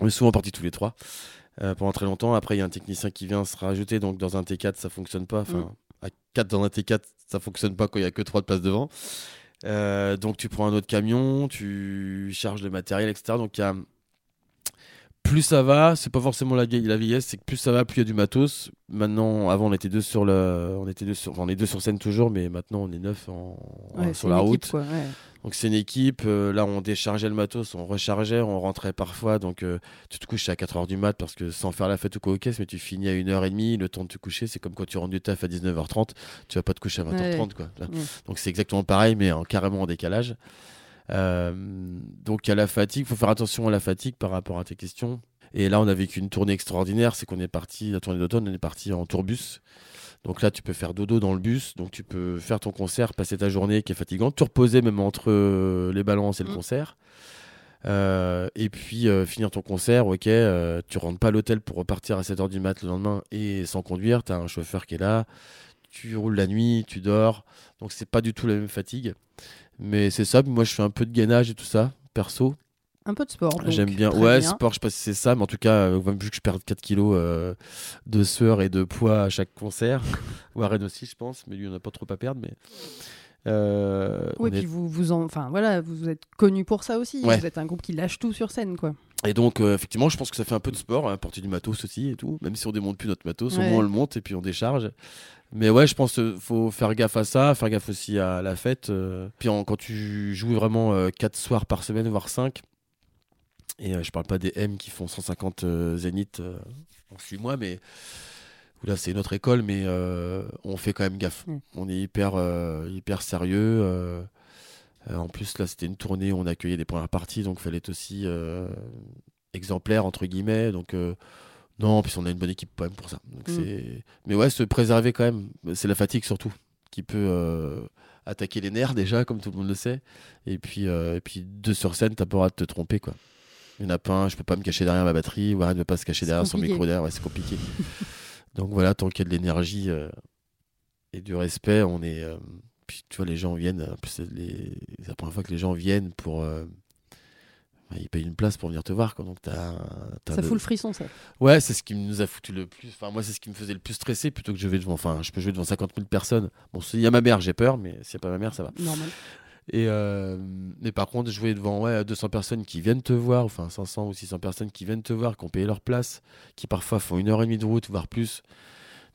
[SPEAKER 2] on est souvent partis tous les trois euh, pendant très longtemps. Après, il y a un technicien qui vient se rajouter, donc dans un T4, ça fonctionne pas. Enfin, à 4 dans un T4, ça fonctionne pas quand il y a que 3 de place devant. Euh, donc, tu prends un autre camion, tu charges le matériel, etc. Donc, il y a. Plus ça va, c'est pas forcément la, la vieillesse, c'est que plus ça va, plus il y a du matos. Maintenant, avant, on était deux sur le, on était deux sur, enfin, on est deux sur scène toujours, mais maintenant, on est neuf en,
[SPEAKER 1] Ouais, c'est
[SPEAKER 2] sur la route.
[SPEAKER 1] équipe, quoi, ouais.
[SPEAKER 2] Donc c'est une équipe, euh, là on déchargeait le matos, on rechargeait, on rentrait parfois, donc euh, tu te couches à 4h du mat parce que sans faire la fête ou quoi au caisse, mais tu finis à 1h30, le temps de te coucher, c'est comme quand tu rentres du taf à 19h30, tu vas pas te coucher à 20h30 quoi. Là. Donc c'est exactement pareil mais en, carrément en décalage. Euh, donc il y a la fatigue, faut faire attention à la fatigue par rapport à tes questions. Et là on a vécu une tournée extraordinaire, c'est qu'on est parti, la tournée d'automne, on est parti en tourbus. Donc là, tu peux faire dodo dans le bus, donc tu peux faire ton concert, passer ta journée qui est fatigante, te reposer même entre euh, les balances et le
[SPEAKER 1] Mm.
[SPEAKER 2] concert. Euh, et puis euh, finir ton concert, ok, euh, tu rentres pas à l'hôtel pour repartir à 7h du mat le lendemain et sans conduire, tu as un chauffeur qui est là, tu roules la nuit, tu dors, donc c'est pas du tout la même fatigue. Mais c'est ça, moi je fais un peu de gainage et tout ça, perso.
[SPEAKER 1] Un peu de sport. donc,
[SPEAKER 2] J'aime bien. Ouais, sport, je sais pas si c'est ça, mais en tout cas, euh, vu que je perds 4 kilos euh, de sueur et de poids à chaque concert, Warren aussi, je pense, mais lui, on n'a pas trop à perdre. Mais, euh,
[SPEAKER 1] Oui,
[SPEAKER 2] on est-
[SPEAKER 1] puis vous, vous en, enfin voilà, vous êtes connu pour ça aussi.
[SPEAKER 2] Ouais.
[SPEAKER 1] Vous êtes un groupe qui lâche tout sur scène, quoi.
[SPEAKER 2] Et donc, euh, effectivement, je pense que ça fait un peu de sport, hein, porter du matos aussi et tout. Même si on démonte plus notre matos, au moins on le monte et puis on décharge. Mais ouais, je pense qu'il faut faire gaffe à ça, faire gaffe aussi à la fête. euh. Puis en- quand tu joues vraiment 4 soirs par semaine, voire 5, et euh, je parle pas des M qui font 150 euh, zéniths euh, en 6 mois, mais là c'est une autre école, mais euh, on fait quand même gaffe.
[SPEAKER 1] Mm.
[SPEAKER 2] On est hyper, euh, hyper sérieux. euh. Euh, en plus, là, c'était une tournée où on accueillait des premières parties, donc il fallait être aussi euh, exemplaire, entre guillemets. Donc, euh, non, puis on a une bonne équipe quand même pour ça. Donc,
[SPEAKER 1] Mm.
[SPEAKER 2] Mais ouais, se préserver quand même, c'est la fatigue surtout, qui peut euh, attaquer les nerfs déjà, comme tout le monde le sait. Et puis, euh, et puis deux sur scène, t'as pas le droit de te tromper, quoi. Il y en a pas un, je peux pas me cacher derrière ma batterie, Warren ne veut pas se cacher derrière son micro derrière, ouais, c'est compliqué. donc voilà, tant qu'il y a de l'énergie euh, et du respect, on est. puis tu vois, les gens viennent. les... c'est la première fois que les gens viennent pour. Ils payent une place pour venir te voir. Quoi. Donc
[SPEAKER 1] Ça
[SPEAKER 2] de-
[SPEAKER 1] fout le frisson, ça.
[SPEAKER 2] Ouais, c'est ce qui nous a foutu le plus. Enfin, moi, c'est ce qui me faisait le plus stresser plutôt que je vais devant. Enfin, je peux jouer devant 50 000 personnes. Bon, s'il y a ma mère, j'ai peur, mais s'il n'y a pas ma mère, ça va.
[SPEAKER 1] Normal.
[SPEAKER 2] Et euh, mais par contre, jouer devant ouais, 200 personnes qui viennent te voir, enfin 500 ou 600 personnes qui viennent te voir, qui ont payé leur place, qui parfois font une heure et demie de route, voire plus,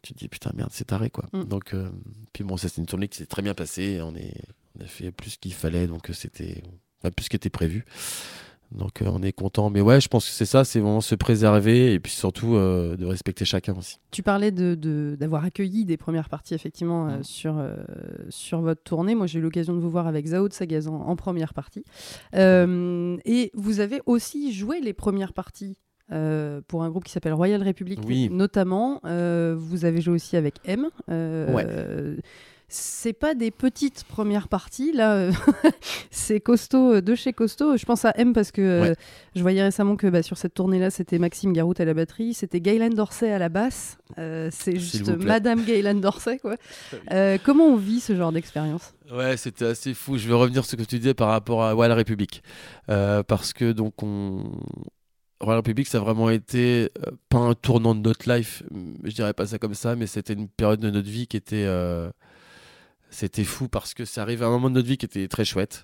[SPEAKER 2] tu te dis putain, merde, c'est taré quoi.
[SPEAKER 1] Mm.
[SPEAKER 2] Donc, euh, puis bon, ça, c'est une tournée qui s'est très bien passée. On, est, on a fait plus qu'il fallait, donc euh, c'était enfin, plus qu'était prévu. Donc, euh, on est content. Mais ouais, je pense que c'est ça, c'est vraiment se préserver et puis surtout euh, de respecter chacun aussi.
[SPEAKER 1] Tu parlais de- de- d'avoir accueilli des premières parties effectivement euh,
[SPEAKER 2] Mm.
[SPEAKER 1] sur, sur votre tournée. Moi, j'ai eu l'occasion de vous voir avec Zao de Sagazan en première partie. Et vous avez aussi joué les premières parties euh, pour un groupe qui s'appelle Royal Republic,
[SPEAKER 2] Oui.
[SPEAKER 1] notamment. Euh, vous avez joué aussi avec M. Euh,
[SPEAKER 2] Ouais.
[SPEAKER 1] C'est pas des petites premières parties, là. euh, c'est costaud, euh, de chez costaud. Je pense à M parce que euh,
[SPEAKER 2] Ouais.
[SPEAKER 1] je voyais récemment que bah, sur cette tournée-là, c'était Maxime Garout à la batterie, c'était Gaylan Dorsey à la basse. Euh, c'est juste. Madame Gaylan Dorsey, quoi. Comment on vit ce genre d'expérience?
[SPEAKER 2] Ouais, c'était assez fou. Je vais revenir sur ce que tu disais par rapport à Royal Republic. Euh, parce que donc on. Royal Republic, ça a vraiment été euh, pas un tournant de notre life, je dirais pas ça comme ça, mais c'était une période de notre vie qui était. euh, C'était fou parce que ça arrivait à un moment de notre vie qui était très chouette.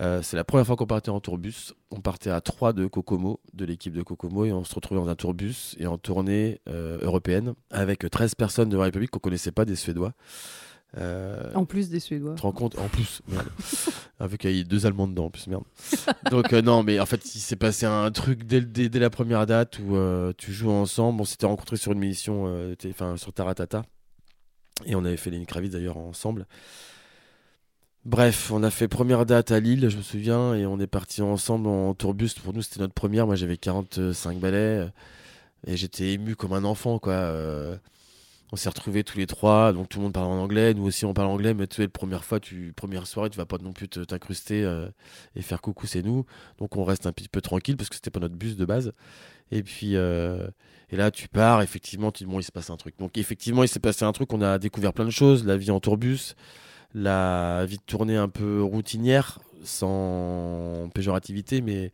[SPEAKER 2] Euh, c'est la première fois qu'on partait en tourbus. On partait à 3 de Kokomo, de l'équipe de Kokomo, et on se retrouvait dans un tourbus et en tournée euh, européenne avec 13 personnes de Royal Republic qu'on connaissait pas, des Suédois. Euh,
[SPEAKER 1] En plus des Suédois.
[SPEAKER 2] tu te rends compte? En plus, merde. Avec qu'il y a deux Allemands dedans, en plus, merde. Donc, euh, non, mais en fait, il s'est passé un truc dès, dès, dès la première date où tu joues ensemble. On s'était rencontrés sur une mission, enfin, sur Taratata. Et on avait fait les Kravitz d'ailleurs ensemble. Bref, on a fait première date à Lille, je me souviens, et on est parti ensemble en tourbus. Pour nous, c'était notre première. Moi, j'avais 45 balais euh, et j'étais ému comme un enfant, quoi. Euh, on s'est retrouvés tous les trois, donc tout le monde parle en anglais. Nous aussi, on parle anglais, mais tu sais, la première fois, tu, première soirée, tu vas pas non plus te- t'incruster euh, et faire coucou, c'est nous. Donc, on reste un petit peu tranquille parce que c'était pas notre bus de base. Et puis, euh, et là, tu pars, effectivement, tu bon, il se passe un truc. Donc, effectivement, il s'est passé un truc, on a découvert plein de choses, la vie en tourbus, la vie de tournée un peu routinière, sans péjorativité, mais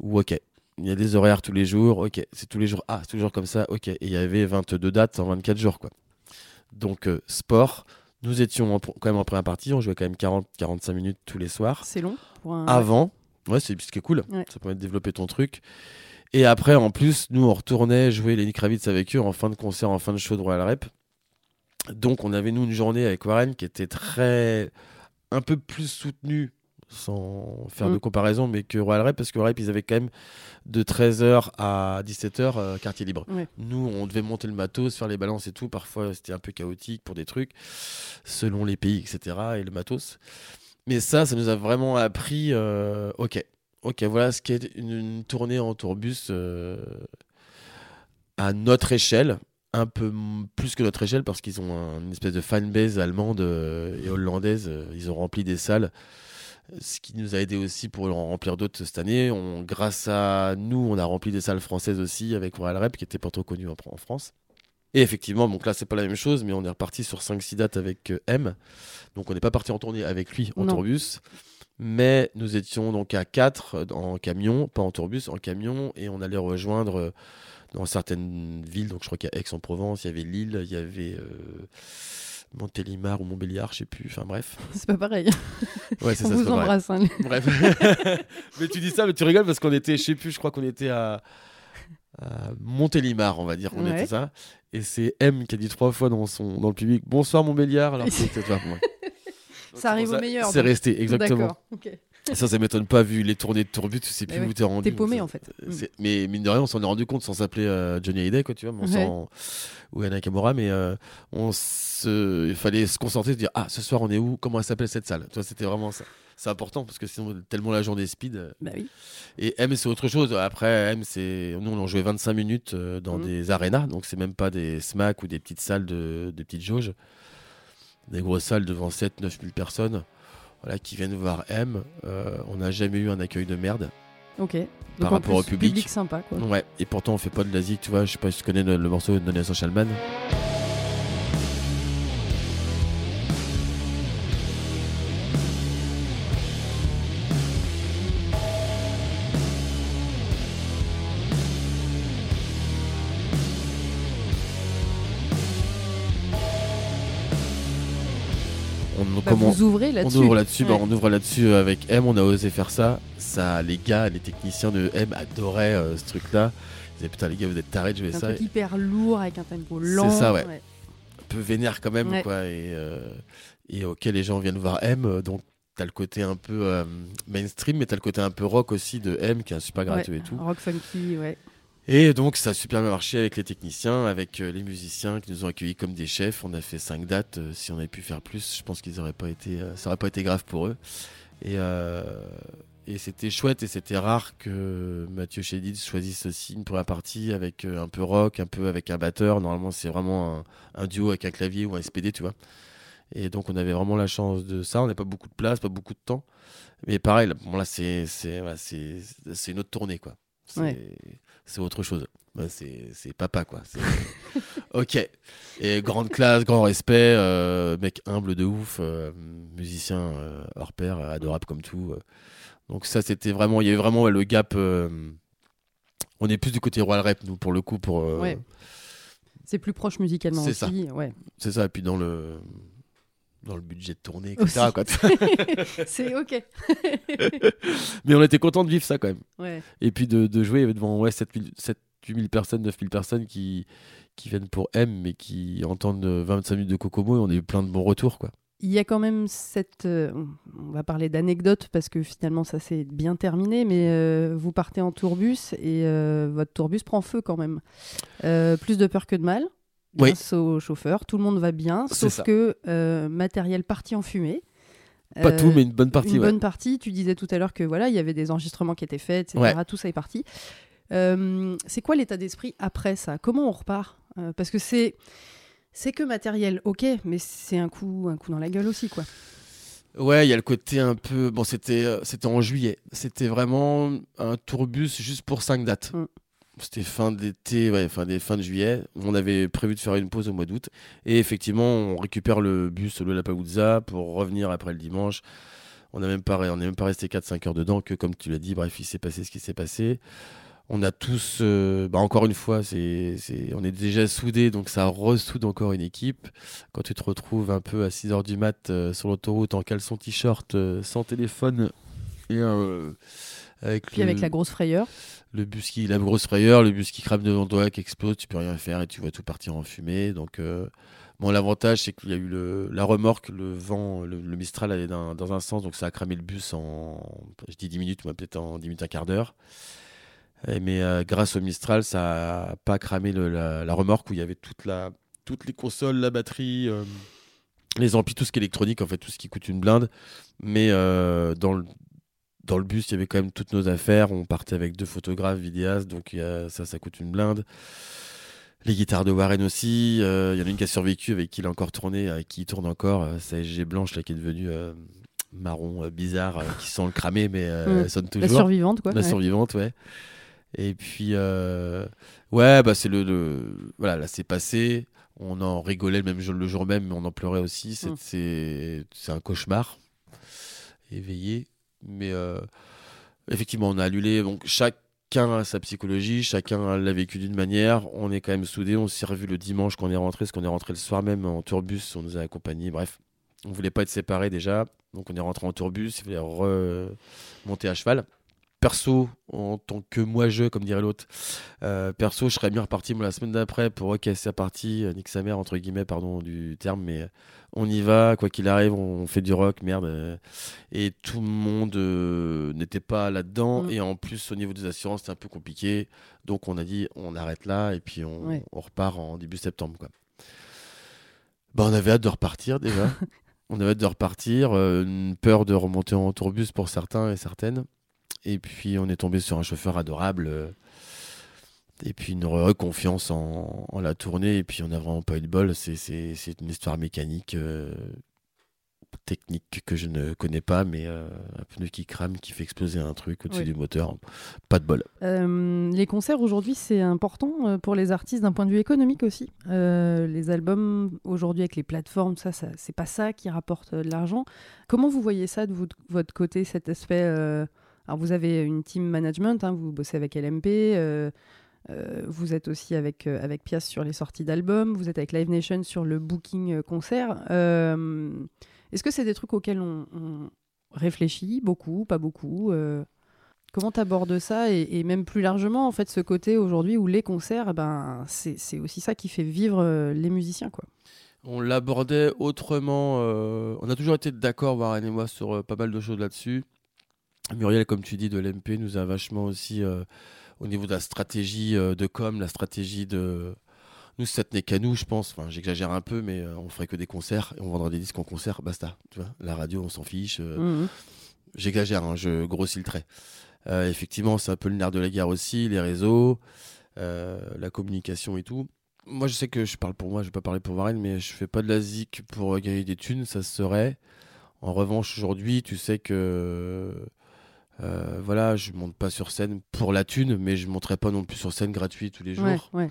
[SPEAKER 2] où, ok, il y a des horaires tous les jours, ok, c'est tous les jours, ah, c'est toujours comme ça, ok. Et il y avait 22 dates en 24 jours, quoi. Donc, euh, sport, nous étions en- quand même en première partie, on jouait quand même 40-45 minutes tous les soirs
[SPEAKER 1] C'est long pour un.
[SPEAKER 2] avant. Ouais, c'est ce qui est cool.
[SPEAKER 1] Ouais.
[SPEAKER 2] Ça permet de développer ton truc. Et après, en plus, nous, on retournait jouer les Kravitz avec eux en fin de concert, en fin de show de Royal Rep. Donc, on avait, nous, une journée avec Warren qui était très. un peu plus soutenue, sans faire de
[SPEAKER 1] Mm.
[SPEAKER 2] comparaison, mais que Royal Rep, parce que Royal Rep, ils avaient quand même de 13h à 17h euh, quartier libre.
[SPEAKER 1] Ouais.
[SPEAKER 2] Nous, on devait monter le matos, faire les balances et tout. Parfois, c'était un peu chaotique pour des trucs, selon les pays, etc. et le matos. Mais ça, ça nous a vraiment appris, euh, ok, ok, voilà ce qu'est une, une tournée en tourbus euh, à notre échelle, un peu plus que notre échelle, parce qu'ils ont un- une espèce de fanbase allemande et hollandaise. Ils ont rempli des salles, ce qui nous a aidé aussi pour en remplir d'autres cette année. On, grâce à nous, on a rempli des salles françaises aussi avec Royal Rep, qui n'était pas trop connu en, en France. Et effectivement, donc là, c'est pas la même chose, mais on est reparti sur 5-6 dates avec euh, M. Donc on n'est pas parti en tournée avec lui en
[SPEAKER 1] Non.
[SPEAKER 2] tourbus. Mais nous étions donc à 4 en camion, pas en tourbus, en camion, et on allait rejoindre euh, dans certaines villes. Donc je crois qu'il y a Aix-en-Provence, il y avait Lille, il y avait euh, Montélimar ou Montbéliard, je sais plus. Enfin bref.
[SPEAKER 1] C'est pas pareil.
[SPEAKER 2] Ouais, c'est
[SPEAKER 1] On
[SPEAKER 2] ça.
[SPEAKER 1] vous
[SPEAKER 2] c'est pas vrai.
[SPEAKER 1] embrasse. hein.
[SPEAKER 2] Bref. mais tu dis ça, mais tu rigoles parce qu'on était, je sais plus, je crois qu'on était à, à Montélimar, on va dire
[SPEAKER 1] Ouais.
[SPEAKER 2] était ça. Et c'est M qui a dit trois fois dans, son, dans le public Bonsoir Montbéliard. Alors que c'était toi. Donc,
[SPEAKER 1] Ça arrive au
[SPEAKER 2] pour
[SPEAKER 1] meilleur,
[SPEAKER 2] C'est
[SPEAKER 1] donc.
[SPEAKER 2] resté, exactement.
[SPEAKER 1] D'accord. ok.
[SPEAKER 2] Ça, ça m'étonne pas vu les tournées de tourbus, tu sais plus
[SPEAKER 1] Eh ouais.
[SPEAKER 2] où t'es rendu.
[SPEAKER 1] T'es paumé en fait. Mm.
[SPEAKER 2] c'est- Mais mine de rien, on s'en est rendu compte sans s'appeler euh, Johnny Hallyday, quoi, tu vois, mais
[SPEAKER 1] Ouais.
[SPEAKER 2] ou Anna Kamura, mais euh, on se... il fallait se concentrer, se dire ah ce soir on est où, comment elle s'appelle cette salle, c'était vraiment ça. C'est important parce que sinon tellement la journée speed. euh,
[SPEAKER 1] Bah oui.
[SPEAKER 2] Et M c'est autre chose. Après M c'est nous on jouait 25 minutes euh, dans
[SPEAKER 1] Mhm.
[SPEAKER 2] des arénas, donc c'est même pas des SMAC ou des petites salles de des petites jauges, des grosses salles devant 7 9 000 personnes. Voilà, qui viennent voir M, Euh, on n'a jamais eu un accueil de merde.
[SPEAKER 1] Ok. Donc
[SPEAKER 2] Par
[SPEAKER 1] en
[SPEAKER 2] rapport au
[SPEAKER 1] plus,
[SPEAKER 2] public.
[SPEAKER 1] sympa quoi.
[SPEAKER 2] Ouais, et pourtant on fait pas de la zik, tu vois. Je sais pas si tu connais le, le morceau de Chalman. on,
[SPEAKER 1] Bah,
[SPEAKER 2] comment-
[SPEAKER 1] vous ouvrez
[SPEAKER 2] on
[SPEAKER 1] là-dessus.
[SPEAKER 2] ouvre là-dessus, bah, on ouvre là-dessus avec M, on a osé faire ça. Ça, les gars, les techniciens de M adoraient euh, ce truc-là. Ils disaient putain les gars, vous êtes tarés de jouer
[SPEAKER 1] C'est un
[SPEAKER 2] ça.
[SPEAKER 1] truc hyper lourd avec un tempo lent.
[SPEAKER 2] ça, ouais. un peu vénère quand même,
[SPEAKER 1] Ouais.
[SPEAKER 2] quoi, et, euh, et auquel les gens viennent voir M. euh, Donc, t'as le côté un peu euh, mainstream, mais t'as le côté un peu rock aussi de M, qui est un super gratuit et tout.
[SPEAKER 1] Rock funky, ouais.
[SPEAKER 2] Et donc, ça a super bien marché avec les techniciens, avec euh, les musiciens qui nous ont accueillis comme des chefs. On a fait cinq dates. euh, si on avait pu faire plus, je pense qu'ils auraient pas été, euh, ça aurait pas été grave pour eux. Et, euh, et c'était chouette et c'était rare que Mathieu Chédid choisisse aussi une première partie avec un peu rock, un peu avec un batteur. Normalement, c'est vraiment un, duo avec un clavier ou un SPD, tu vois. Et donc, on avait vraiment la chance de ça. On n'a pas beaucoup de place, pas beaucoup de temps. Mais pareil, bon, là c'est c'est c'est une autre tournée, quoi.
[SPEAKER 1] Ouais.
[SPEAKER 2] C'est autre chose. Ouais, c'est c'est papa, quoi. C'est- ok. Et grande classe, grand respect, euh, mec humble de ouf, euh, musicien euh, hors pair, adorable comme tout. Donc ça, c'était vraiment, il y avait vraiment ouais, le gap. on est plus du côté Royal Rep, nous, pour le coup, pour.
[SPEAKER 1] Ouais. C'est plus proche musicalement
[SPEAKER 2] C'est
[SPEAKER 1] aussi. Ouais.
[SPEAKER 2] C'est ça, et puis dans le dans le budget de tournée, etc.
[SPEAKER 1] c'est ok.
[SPEAKER 2] Mais on était content de vivre ça quand même.
[SPEAKER 1] Ouais.
[SPEAKER 2] Et puis de, de jouer devant ouais, 7000, 7 8000 personnes, 9000 personnes qui, qui viennent pour M, mais qui entendent euh, 25 minutes de Kokomo et on a eu plein de bons retours. Quoi.
[SPEAKER 1] Il y a quand même cette. euh, on va parler d'anecdote parce que finalement ça s'est bien terminé, mais euh, vous partez en tourbus et euh, votre tourbus prend feu quand même. Euh, plus de peur que de mal.
[SPEAKER 2] Oui.
[SPEAKER 1] Grâce au chauffeur, tout le monde va bien, sauf
[SPEAKER 2] ça.
[SPEAKER 1] que euh, matériel parti en fumée.
[SPEAKER 2] Pas
[SPEAKER 1] Euh,
[SPEAKER 2] tout, mais une bonne partie.
[SPEAKER 1] une
[SPEAKER 2] ouais.
[SPEAKER 1] bonne partie. Tu disais tout à l'heure que voilà, il y avait des enregistrements qui étaient faits, etc.
[SPEAKER 2] Ouais.
[SPEAKER 1] Tout ça est parti. Euh, c'est quoi l'état d'esprit après ça? Comment on repart? Euh, Parce que c'est c'est que matériel, ok, mais c'est un coup un coup dans la gueule aussi, quoi.
[SPEAKER 2] Ouais, il y a le côté un peu. Bon, c'était euh, c'était en juillet. C'était vraiment un tourbus juste pour 5 dates.
[SPEAKER 1] Mm.
[SPEAKER 2] C'était fin d'été, ouais, fin, de juillet. On avait prévu de faire une pause au mois d'août. Et effectivement, on récupère le bus le Lapagouza pour revenir après le dimanche. On n'est même pas, resté 4-5 heures dedans, que comme tu l'as dit, bref, il s'est passé ce qui s'est passé. On a tous, euh, bah, encore une fois, on est déjà soudés, donc ça ressoude encore une équipe. Quand tu te retrouves un peu à 6 heures du mat euh, sur l'autoroute en caleçon t-shirt, euh, sans téléphone, et avec,
[SPEAKER 1] Puis
[SPEAKER 2] le,
[SPEAKER 1] avec la grosse frayeur.
[SPEAKER 2] le bus qui, la grosse frayeur, le bus qui crame devant toi, qui explose, tu peux rien faire et tu vois tout partir en fumée. Donc, euh, bon, l'avantage, c'est qu'il y a eu le, la remorque, le vent, le, le Mistral allait dans, dans un sens, donc ça a cramé le bus en, je dis 10 minutes, moi peut-être en 10 minutes, un quart d'heure. Mais euh, grâce au Mistral, ça a pas cramé le- la, la remorque où il y avait toute la, toutes les consoles, la batterie, euh, les amplis, tout ce qui est électronique, en fait, tout ce qui coûte une blinde. Mais euh, dans le dans le bus, il y avait quand même toutes nos affaires. On partait avec deux photographes, vidéastes, donc a- ça, ça coûte une blinde. Les guitares de Warren aussi. euh, Il y en a une qui a survécu, avec qui il a encore tourné, avec qui il tourne encore. euh, sa SG blanche, là, qui est devenue euh, marron, euh, bizarre, euh, qui sent le cramer, mais euh,
[SPEAKER 1] Mm.
[SPEAKER 2] elle sonne
[SPEAKER 1] La
[SPEAKER 2] toujours.
[SPEAKER 1] survivante, quoi.
[SPEAKER 2] La
[SPEAKER 1] ouais.
[SPEAKER 2] survivante, ouais. Et puis, euh, ouais, bah c'est le, le- Voilà, là, c'est passé. On en rigolait le, même jour, le jour même, mais on en pleurait aussi. C'est
[SPEAKER 1] Mm.
[SPEAKER 2] un cauchemar. Éveillé. Mais euh, effectivement, on a annulé. Donc, chacun a sa psychologie, chacun l'a vécu d'une manière. On est quand même soudés. On s'est revu le dimanche quand on est rentré, parce qu'on est rentré le soir même en tourbus. On nous a accompagnés. Bref, on voulait pas être séparés déjà. Donc, on est rentré en tourbus. Il fallait remonter à cheval perso, en tant que moi je, comme dirait l'autre, euh, perso, je serais bien reparti la semaine d'après pour ok, c'est parti, euh, nique sa mère, entre guillemets, pardon du terme, mais on y va, quoi qu'il arrive, on fait du rock, merde. euh, et tout le monde euh, n'était pas là-dedans,
[SPEAKER 1] Mm.
[SPEAKER 2] et en plus, au niveau des assurances, c'était un peu compliqué, donc on a dit, on arrête là, et puis on,
[SPEAKER 1] Ouais.
[SPEAKER 2] on repart en début septembre, quoi. Bah, on avait hâte de repartir déjà. on avait hâte de repartir, euh, une peur de remonter en tourbus pour certains et certaines. Et puis on est tombé sur un chauffeur adorable. euh, et puis une re- confiance en, en la tournée. Et puis on n'a vraiment pas eu de bol. C'est, une histoire mécanique, euh, technique que je ne connais pas, mais euh, un pneu qui crame, qui fait exploser un truc au-dessus
[SPEAKER 1] Oui.
[SPEAKER 2] du moteur. Pas de bol.
[SPEAKER 1] Euh, les concerts aujourd'hui, c'est important pour les artistes d'un point de vue économique aussi. Les albums aujourd'hui avec les plateformes, ça, ça c'est pas ça qui rapporte de l'argent. Comment vous voyez ça de vous- de votre côté, cet aspect Alors vous avez une team management, hein, vous bossez avec LMP. euh, vous êtes aussi avec, euh, avec Pias sur les sorties d'albums, vous êtes avec Live Nation sur le booking euh, concert. Euh, Est-ce que c'est des trucs auxquels on, réfléchit beaucoup, pas beaucoup euh, Comment tu abordes ça et, même plus largement, en fait, ce côté aujourd'hui où les concerts, eh ben, c'est aussi ça qui fait vivre euh, les musiciens, quoi.
[SPEAKER 2] On l'abordait autrement. euh, on a toujours été d'accord, Warren et moi, sur euh, pas mal de choses là-dessus. Muriel, comme tu dis, de l'MP, nous a vachement aussi, euh, au niveau de la stratégie euh, de com, la stratégie de. Nous, ça tenait qu'à nous, je pense. Enfin, j'exagère un peu, mais euh, on ferait que des concerts et on vendra des disques en concert, basta. Tu vois, la radio, on s'en fiche. euh,
[SPEAKER 1] Mhm.
[SPEAKER 2] J'exagère, hein, je grossis le trait. Euh, effectivement, c'est un peu le nerf de la guerre aussi, les réseaux, euh, la communication et tout. Moi, je sais que je parle pour moi, je vais pas parler pour Varenne, mais je fais pas de la zik pour gagner des thunes, ça se serait. En revanche, aujourd'hui, tu sais que euh, voilà, je monte pas sur scène pour la thune, mais je monterai pas non plus sur scène gratuit tous les jours.
[SPEAKER 1] Ouais, ouais.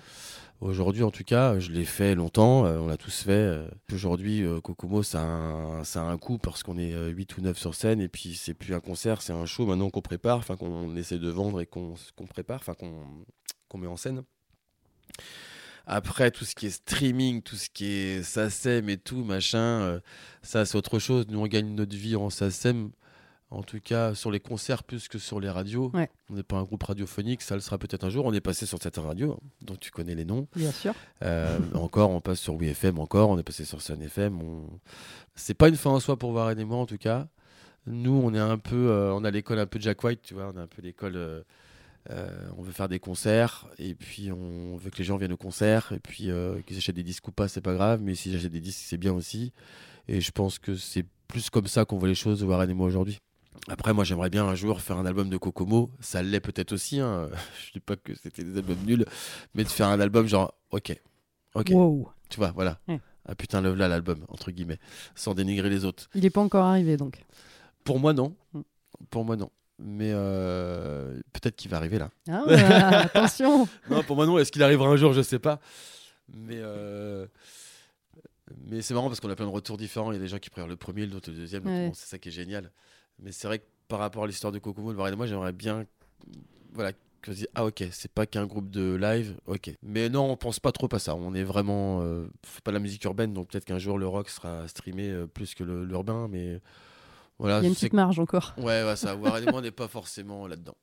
[SPEAKER 2] Aujourd'hui, en tout cas, je l'ai fait longtemps, euh, on l'a tous fait. euh. Aujourd'hui, Kokomo, ça a, un, ça a un coût parce qu'on est 8 ou 9 sur scène et puis c'est plus un concert, c'est un show maintenant qu'on prépare, enfin qu'on essaie de vendre et qu'on qu'on prépare, enfin qu'on met en scène. Après, tout ce qui est streaming, tout ce qui est SACEM et tout, machin, ça c'est autre chose. Nous, on gagne notre vie en SACEM, en tout cas sur les concerts plus que sur les radios.
[SPEAKER 1] Ouais.
[SPEAKER 2] On n'est pas un groupe radiophonique, ça le sera peut-être un jour. On est passé sur certaines radios, hein, dont tu connais les noms.
[SPEAKER 1] Bien sûr.
[SPEAKER 2] Euh, encore, on passe sur WFM, encore, on est passé sur Sun FM. On... C'est pas une fin en soi pour Warren et moi, en tout cas. Nous, on est un peu, euh, on a l'école un peu Jack White, tu vois, on a un peu l'école. euh, on veut faire des concerts et puis on veut que les gens viennent au concert et puis qu'ils achètent des disques ou pas, c'est pas grave, mais s'ils achètent des disques, c'est bien aussi. Et je pense que c'est plus comme ça qu'on voit les choses, Warren et moi aujourd'hui. Après, moi, j'aimerais bien un jour faire un album de Kokomo. Ça l'est peut-être aussi. Hein. Je dis pas que c'était des albums nuls, mais de faire un album genre, ok, ok,
[SPEAKER 1] Wow.
[SPEAKER 2] tu vois, voilà.
[SPEAKER 1] Ouais.
[SPEAKER 2] Ah putain, love là l'album, entre guillemets, sans dénigrer les autres.
[SPEAKER 1] Il n'est pas encore arrivé, donc.
[SPEAKER 2] Pour moi, non.
[SPEAKER 1] Mm.
[SPEAKER 2] Pour moi, non. Mais euh, peut-être qu'il va arriver là.
[SPEAKER 1] Ah, attention
[SPEAKER 2] Non, pour moi, non. Est-ce qu'il arrivera un jour Je sais pas. Mais, euh, mais c'est marrant parce qu'on a plein de retours différents. Il y a des gens qui préfèrent le premier, d'autres le deuxième.
[SPEAKER 1] Ouais.
[SPEAKER 2] c'est ça qui est génial. Mais c'est vrai que par rapport à l'histoire de Kokomo, de et moi, j'aimerais bien voilà, que je dise, ah ok, c'est pas qu'un groupe de live, ok. Mais non, on pense pas trop à ça. On est vraiment. Euh, fait pas de la musique urbaine, donc peut-être qu'un jour le rock sera streamé euh, plus que l'urbain. Mais voilà,
[SPEAKER 1] Il y a une
[SPEAKER 2] c'est
[SPEAKER 1] petite marge encore.
[SPEAKER 2] Ouais, ouais, ça, Warren et moi, on n'est pas forcément là-dedans.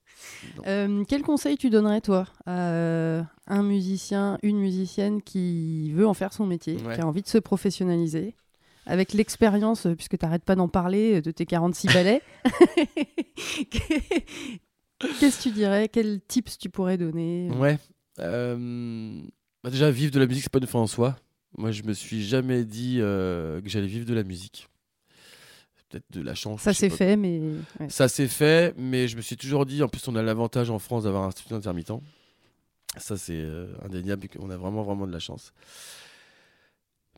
[SPEAKER 1] Euh, quel conseil tu donnerais, toi, à euh, un musicien, une musicienne qui veut en faire son métier,
[SPEAKER 2] Ouais.
[SPEAKER 1] qui a envie de se professionnaliser, avec l'expérience, euh, puisque tu n'arrêtes pas d'en parler, euh, de tes 46 ballets Qu'est-ce que tu dirais? Quels tips tu pourrais donner
[SPEAKER 2] Ouais. euh, bah déjà, vivre de la musique, c'est pas une fin en soi. Moi, je me suis jamais dit euh, que j'allais vivre de la musique. Peut-être de la chance.
[SPEAKER 1] Ça
[SPEAKER 2] pas.
[SPEAKER 1] fait, mais ouais.
[SPEAKER 2] Ça s'est fait, mais je me suis toujours dit, en plus, on a l'avantage en France d'avoir un statut intermittent. Ça, c'est euh, indéniable, on a vraiment, vraiment de la chance.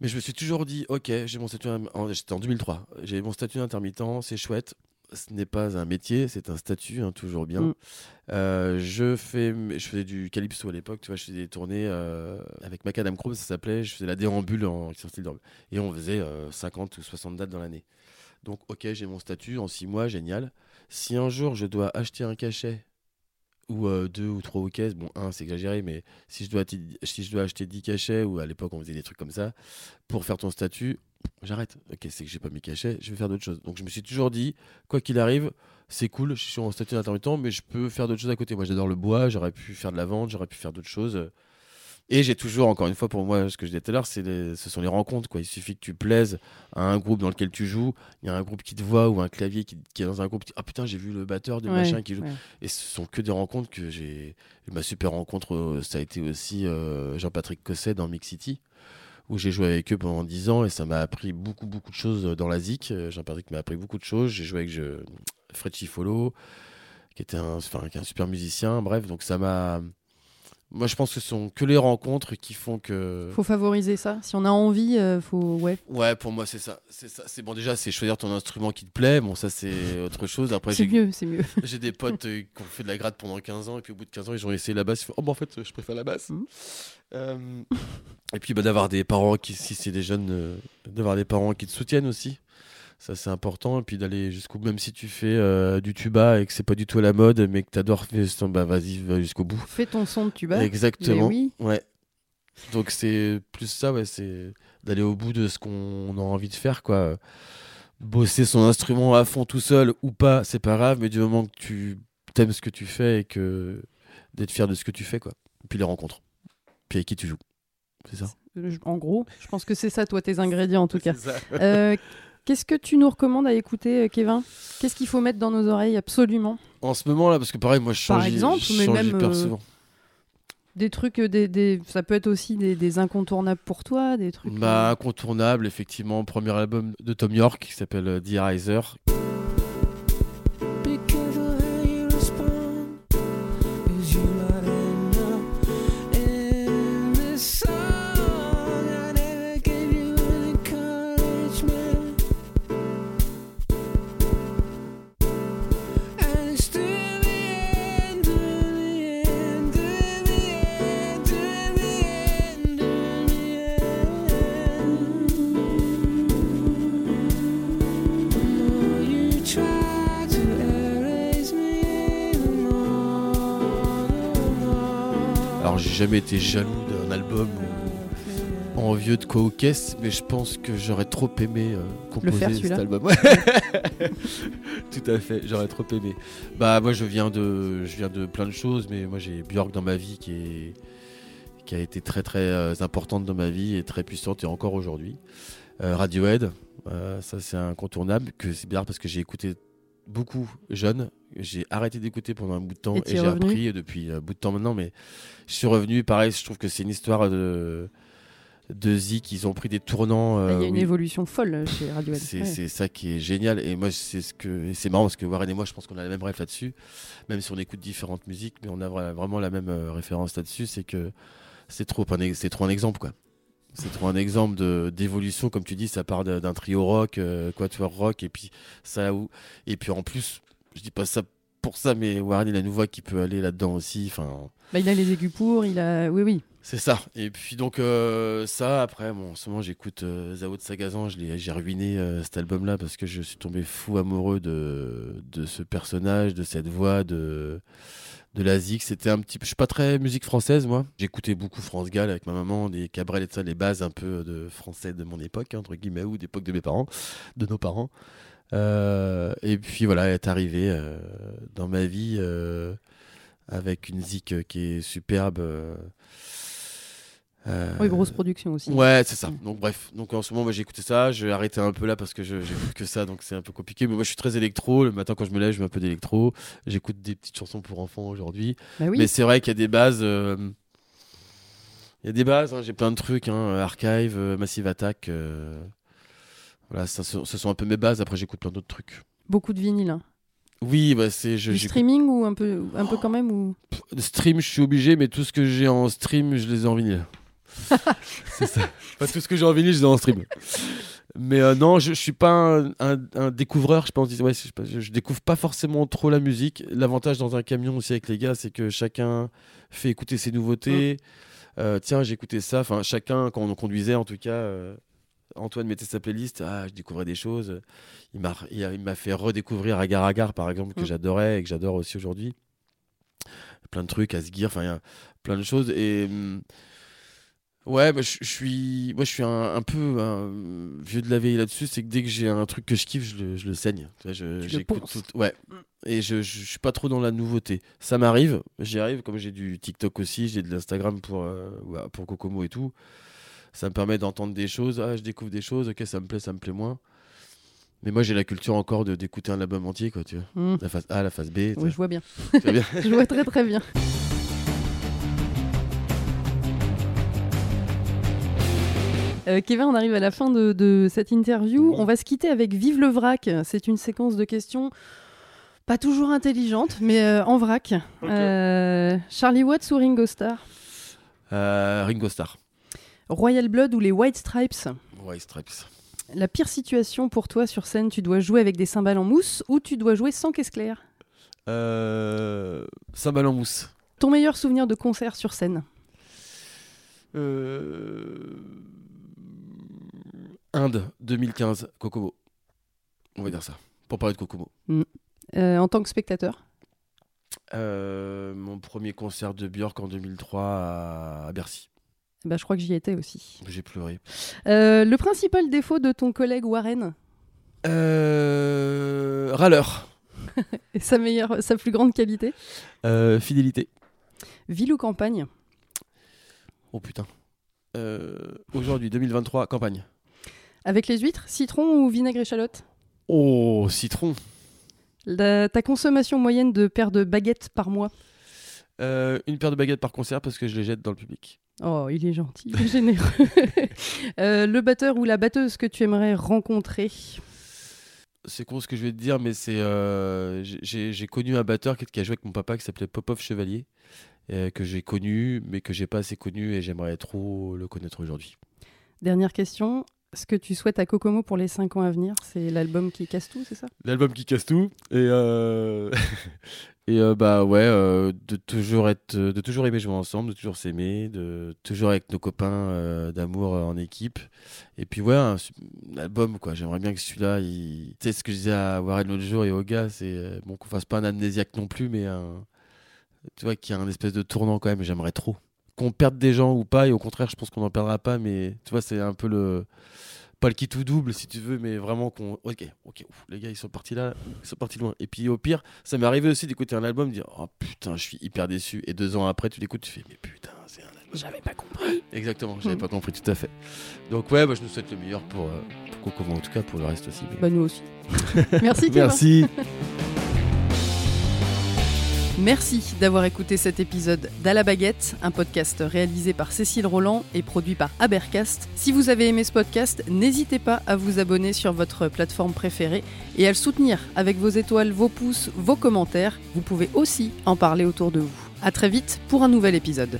[SPEAKER 2] Mais je me suis toujours dit, ok, j'ai mon statut. en- J'étais en 2003. J'ai mon statut intermittent, c'est chouette. Ce n'est pas un métier, c'est un statut, hein, toujours bien.
[SPEAKER 1] Mm.
[SPEAKER 2] Euh, je fais, je faisais du calypso à l'époque, tu vois, je faisais des tournées euh, avec Macadam Chrome, ça s'appelait. Je faisais la déambule en et on faisait euh, 50 ou 60 dates dans l'année. Donc, ok, j'ai mon statut en 6 mois, génial. Si un jour je dois acheter un cachet ou euh, deux ou trois caisses, bon, un c'est exagéré, mais si je, dois si je dois acheter 10 cachets, ou à l'époque on faisait des trucs comme ça, pour faire ton statut, j'arrête. Ok, c'est que j'ai pas mes cachets, je vais faire d'autres choses. Donc je me suis toujours dit, quoi qu'il arrive, c'est cool, je suis en statut d'intermittent, mais je peux faire d'autres choses à côté. Moi j'adore le bois, j'aurais pu faire de la vente, j'aurais pu faire d'autres choses. Et j'ai toujours, encore une fois, pour moi, ce que je disais tout à l'heure, ce sont les rencontres. Quoi. Il suffit que tu plaises à un groupe dans lequel tu joues, il y a un groupe qui te voit ou un clavier qui, qui est dans un groupe, qui ah putain, j'ai vu le batteur du
[SPEAKER 1] Ouais,
[SPEAKER 2] machin qui joue.
[SPEAKER 1] ouais.
[SPEAKER 2] Et ce sont que des rencontres que j'ai. Ma super rencontre, euh, ça a été aussi euh, Jean-Patrick Cosset dans Mix City, où j'ai joué avec eux pendant 10 ans et ça m'a appris beaucoup, beaucoup de choses dans la. Euh, Jean-Patrick m'a appris beaucoup de choses. J'ai joué avec je... Fred Chifolo, qui était un, enfin, qui est un super musicien. Bref, donc ça m'a. Moi, je pense que ce sont que les rencontres qui font que.
[SPEAKER 1] Faut favoriser ça. Si on a envie, euh, faut ouais.
[SPEAKER 2] Ouais, pour moi, c'est ça. C'est ça. C'est bon, déjà, c'est choisir ton instrument qui te plaît. Bon, ça, c'est autre chose. Après,
[SPEAKER 1] C'est mieux, c'est mieux.
[SPEAKER 2] j'ai des potes euh, qui ont fait de la gratte pendant 15 ans et puis au bout de 15 ans ils ont essayé la basse. Ils font, oh bah en fait je préfère la basse.
[SPEAKER 1] Mhm.
[SPEAKER 2] Euh, et puis bah, d'avoir des parents qui, si c'est des jeunes, euh, d'avoir des parents qui te soutiennent aussi. Ça c'est important. Et puis d'aller jusqu'au bout, même si tu fais euh, du tuba et que c'est pas du tout à la mode, mais que t'adores, faire- bah vas-y, va jusqu'au bout.
[SPEAKER 1] Fais ton son de tuba.
[SPEAKER 2] Exactement.
[SPEAKER 1] Oui.
[SPEAKER 2] Ouais. Donc c'est plus ça, ouais, c'est d'aller au bout de ce qu'on a envie de faire, quoi. bosser son instrument à fond tout seul ou pas, c'est pas grave, mais du moment que tu t'aimes ce que tu fais et que d'être fier de ce que tu fais, quoi. Et puis les rencontres. Puis avec qui tu joues. C'est ça?
[SPEAKER 1] En gros, je pense que c'est ça, toi, tes ingrédients en tout cas. Euh, Qu'est-ce que tu nous recommandes à écouter, euh, Kevin? Qu'est-ce qu'il faut mettre dans nos oreilles absolument?
[SPEAKER 2] En ce moment là, parce que pareil, moi je change,
[SPEAKER 1] Par exemple,
[SPEAKER 2] je
[SPEAKER 1] mais
[SPEAKER 2] change
[SPEAKER 1] même,
[SPEAKER 2] hyper
[SPEAKER 1] euh,
[SPEAKER 2] souvent.
[SPEAKER 1] Des trucs, euh, des, des- ça peut être aussi des, des incontournables pour toi, des trucs.
[SPEAKER 2] Bah, incontournable, effectivement. Premier album de Tom York qui s'appelle The Riser. Jamais été jaloux d'un album ou envieux de quoi ou qu'est-ce, mais je pense que j'aurais trop aimé euh, composer
[SPEAKER 1] faire,
[SPEAKER 2] cet album. Ouais. Tout à fait, j'aurais trop aimé. Bah, moi, je viens de, je viens de plein de choses, mais moi, j'ai Björk dans ma vie qui est qui a été très très euh, importante dans ma vie et très puissante et encore aujourd'hui. Euh, Radiohead, ça c'est incontournable, que c'est bien parce que j'ai écouté beaucoup jeune. J'ai arrêté d'écouter pendant un bout de temps
[SPEAKER 1] Et
[SPEAKER 2] j'ai appris depuis un bout de temps maintenant, mais je suis revenu. Pareil, je trouve que c'est une histoire de de Zik. Ils ont pris des tournants.
[SPEAKER 1] bah, Il y a
[SPEAKER 2] euh,
[SPEAKER 1] une
[SPEAKER 2] oui.
[SPEAKER 1] évolution folle chez Radiohead.
[SPEAKER 2] C'est
[SPEAKER 1] Ouais.
[SPEAKER 2] ça qui est génial. Et moi, c'est ce que c'est marrant parce que Warren et moi, je pense qu'on a la même rêve là-dessus. Même si on écoute différentes musiques, mais on a vra- vraiment la même euh, référence là-dessus. C'est que c'est trop, c'est trop un exemple, quoi. C'est trop un exemple de- d'évolution, comme tu dis. Ça part d'un d'un trio rock, euh, quatuor rock, et puis ça où et puis en plus, je dis pas ça pour ça, mais Warren il a une voix qui peut aller là-dedans aussi. Enfin,
[SPEAKER 1] Bah, il a les aigus pour, il a. Oui, oui.
[SPEAKER 2] c'est ça. Et puis donc euh, ça, après, bon, en ce moment j'écoute euh, Zao de Sagazan, j'ai ruiné euh, cet album-là parce que je suis tombé fou amoureux de, de ce personnage, de cette voix, de, de la zik. C'était un petit peu... Je suis pas très musique française, moi. J'écoutais beaucoup France Gall avec ma maman, des Cabrel et tout ça, les bases un peu de français de mon époque, hein, entre guillemets, ou d'époque de mes parents, de nos parents. Euh, et puis voilà, elle est arrivée euh, dans ma vie euh, avec une zik qui est superbe.
[SPEAKER 1] Oui, grosse production aussi.
[SPEAKER 2] Ouais, c'est ça.
[SPEAKER 1] Mm.
[SPEAKER 2] Donc bref, donc en ce moment, moi j'ai écouté ça. J'ai arrêté un peu là parce que j'écoute que ça, donc c'est un peu compliqué. Mais moi, je suis très électro. Le matin, quand je me lève, je mets un peu d'électro. J'écoute des petites chansons pour enfants aujourd'hui.
[SPEAKER 1] Bah oui.
[SPEAKER 2] Mais c'est vrai qu'il y a des bases. Il y a des bases. hein, J'ai plein de trucs. Hein, Archive, Massive Attack. euh, Voilà, ça, ce sont un peu mes bases. Après, j'écoute plein d'autres trucs.
[SPEAKER 1] Beaucoup de vinyle. hein.
[SPEAKER 2] Oui, bah c'est. je-
[SPEAKER 1] Du streaming ou un peu, un peu quand même ou...
[SPEAKER 2] Stream, je suis obligé, mais tout ce que j'ai en stream, je les ai en vinyle. c'est ça. Pas tout ce que j'ai en vinyle, je les ai en stream. Mais euh, non, je, je suis pas un, un- un découvreur. Je pense, ouais, je, découvre pas forcément trop la musique. L'avantage dans un camion aussi avec les gars, c'est que chacun fait écouter ses nouveautés. Euh, tiens, j'ai écouté ça. Enfin, chacun, quand on conduisait, en tout cas, euh, Antoine mettait sa playlist. Ah, je découvrais des choses. Il m'a, il m'a fait redécouvrir Agar Agar, par exemple, que
[SPEAKER 1] Mm.
[SPEAKER 2] j'adorais et que j'adore aussi aujourd'hui. Plein de trucs, Asgir, enfin, plein de choses. Et. hum, Ouais, bah, je je suis, moi je suis un, un peu un vieux de la vieille là-dessus. C'est que dès que j'ai un truc que je kiffe, je le, je le saigne. J'écoute tout. Ouais. Et je, je, suis pas trop dans la nouveauté. Ça m'arrive, j'y arrive. Comme j'ai du TikTok aussi, j'ai de l'Instagram pour euh, pour Kokomo et tout. Ça me permet d'entendre des choses. Ah, je découvre des choses. Ok, ça me plaît, ça me plaît moins. Mais moi, j'ai la culture encore de d'écouter un album entier, quoi. Tu vois,
[SPEAKER 1] Hmm.
[SPEAKER 2] la phase A, la phase B.
[SPEAKER 1] Oui, je vois bien.
[SPEAKER 2] vois,
[SPEAKER 1] je vois très très bien. Euh, Kevin, on arrive à la fin de, de cette interview. On va se quitter avec Vive le vrac. C'est une séquence de questions pas toujours intelligentes, mais euh, en vrac. Euh, Charlie Watts ou Ringo Starr?
[SPEAKER 2] Ringo Starr.
[SPEAKER 1] Royal Blood ou les White Stripes
[SPEAKER 2] White Stripes.
[SPEAKER 1] La pire situation pour toi sur scène, tu dois jouer avec des cymbales en mousse ou tu dois jouer sans caisse claire
[SPEAKER 2] Euh... Cymbale en mousse.
[SPEAKER 1] Ton meilleur souvenir de concert sur scène
[SPEAKER 2] Euh, Inde 2015, Kokomo. On va dire ça. Pour parler de Kokomo.
[SPEAKER 1] Euh, en tant que spectateur
[SPEAKER 2] Euh, mon premier concert de Björk en 2003 à, à Bercy.
[SPEAKER 1] Bah, Je crois que j'y étais aussi.
[SPEAKER 2] J'ai pleuré.
[SPEAKER 1] Euh, le principal défaut de ton collègue Warren?
[SPEAKER 2] Euh, Râleur.
[SPEAKER 1] Et sa meilleure, sa plus grande qualité?
[SPEAKER 2] Euh, fidélité.
[SPEAKER 1] Ville ou campagne?
[SPEAKER 2] Oh putain. Aujourd'hui, 2023, campagne.
[SPEAKER 1] Avec les huîtres, citron ou vinaigre échalote
[SPEAKER 2] Oh, citron.
[SPEAKER 1] La- Ta consommation moyenne de paires de baguettes par mois?
[SPEAKER 2] Une paire de baguettes par concert parce que je les jette dans le public.
[SPEAKER 1] Oh, il est gentil, il est généreux. Euh, le batteur ou la batteuse que tu aimerais rencontrer?
[SPEAKER 2] C'est con ce que je vais te dire, mais c'est euh, j'ai connu un batteur qui qui a joué avec mon papa qui s'appelait Popov Chevalier, euh, que j'ai connu, mais que j'ai pas assez connu et j'aimerais trop le connaître aujourd'hui.
[SPEAKER 1] Dernière question. Ce que tu souhaites à Kokomo pour les 5 ans à venir, c'est l'album qui casse tout, c'est ça?
[SPEAKER 2] L'album qui casse tout et euh, et euh, bah ouais, euh, de toujours être, de toujours aimer jouer ensemble, de toujours s'aimer, de toujours avec nos copains euh, d'amour en équipe. Et puis ouais, un, album quoi. J'aimerais bien que celui-là, il... tu sais ce que je disais à Warren l'autre jour et au gars, c'est bon qu'on fasse pas un amnésiaque non plus, mais tu vois, qu'il y a un espèce de tournant quand même. J'aimerais trop qu'on perde des gens ou pas, et au contraire, je pense qu'on n'en perdra pas, mais tu vois, c'est un peu le pas le kit ou double si tu veux, mais vraiment qu'on. Ok, ok, ouf, les gars ils sont partis là, ils sont partis loin. Et puis au pire, ça m'est arrivé aussi d'écouter un album, de dire oh putain, je suis hyper déçu. Et deux ans après, tu l'écoutes, tu fais mais putain, c'est un album.
[SPEAKER 1] J'avais pas compris.
[SPEAKER 2] Exactement, j'avais
[SPEAKER 1] Mm.
[SPEAKER 2] pas compris tout à fait. Donc ouais, bah, je nous souhaite le meilleur pour, euh, pour Kokomo, en tout cas pour le reste aussi. mais-
[SPEAKER 1] Bah nous aussi. Merci.
[SPEAKER 2] Merci.
[SPEAKER 1] Merci d'avoir écouté cet épisode d'À la baguette, un podcast réalisé par Cécile Roland et produit par Abercast. Si vous avez aimé ce podcast, n'hésitez pas à vous abonner sur votre plateforme préférée et à le soutenir avec vos étoiles, vos pouces, vos commentaires. Vous pouvez aussi en parler autour de vous. À très vite pour un nouvel épisode.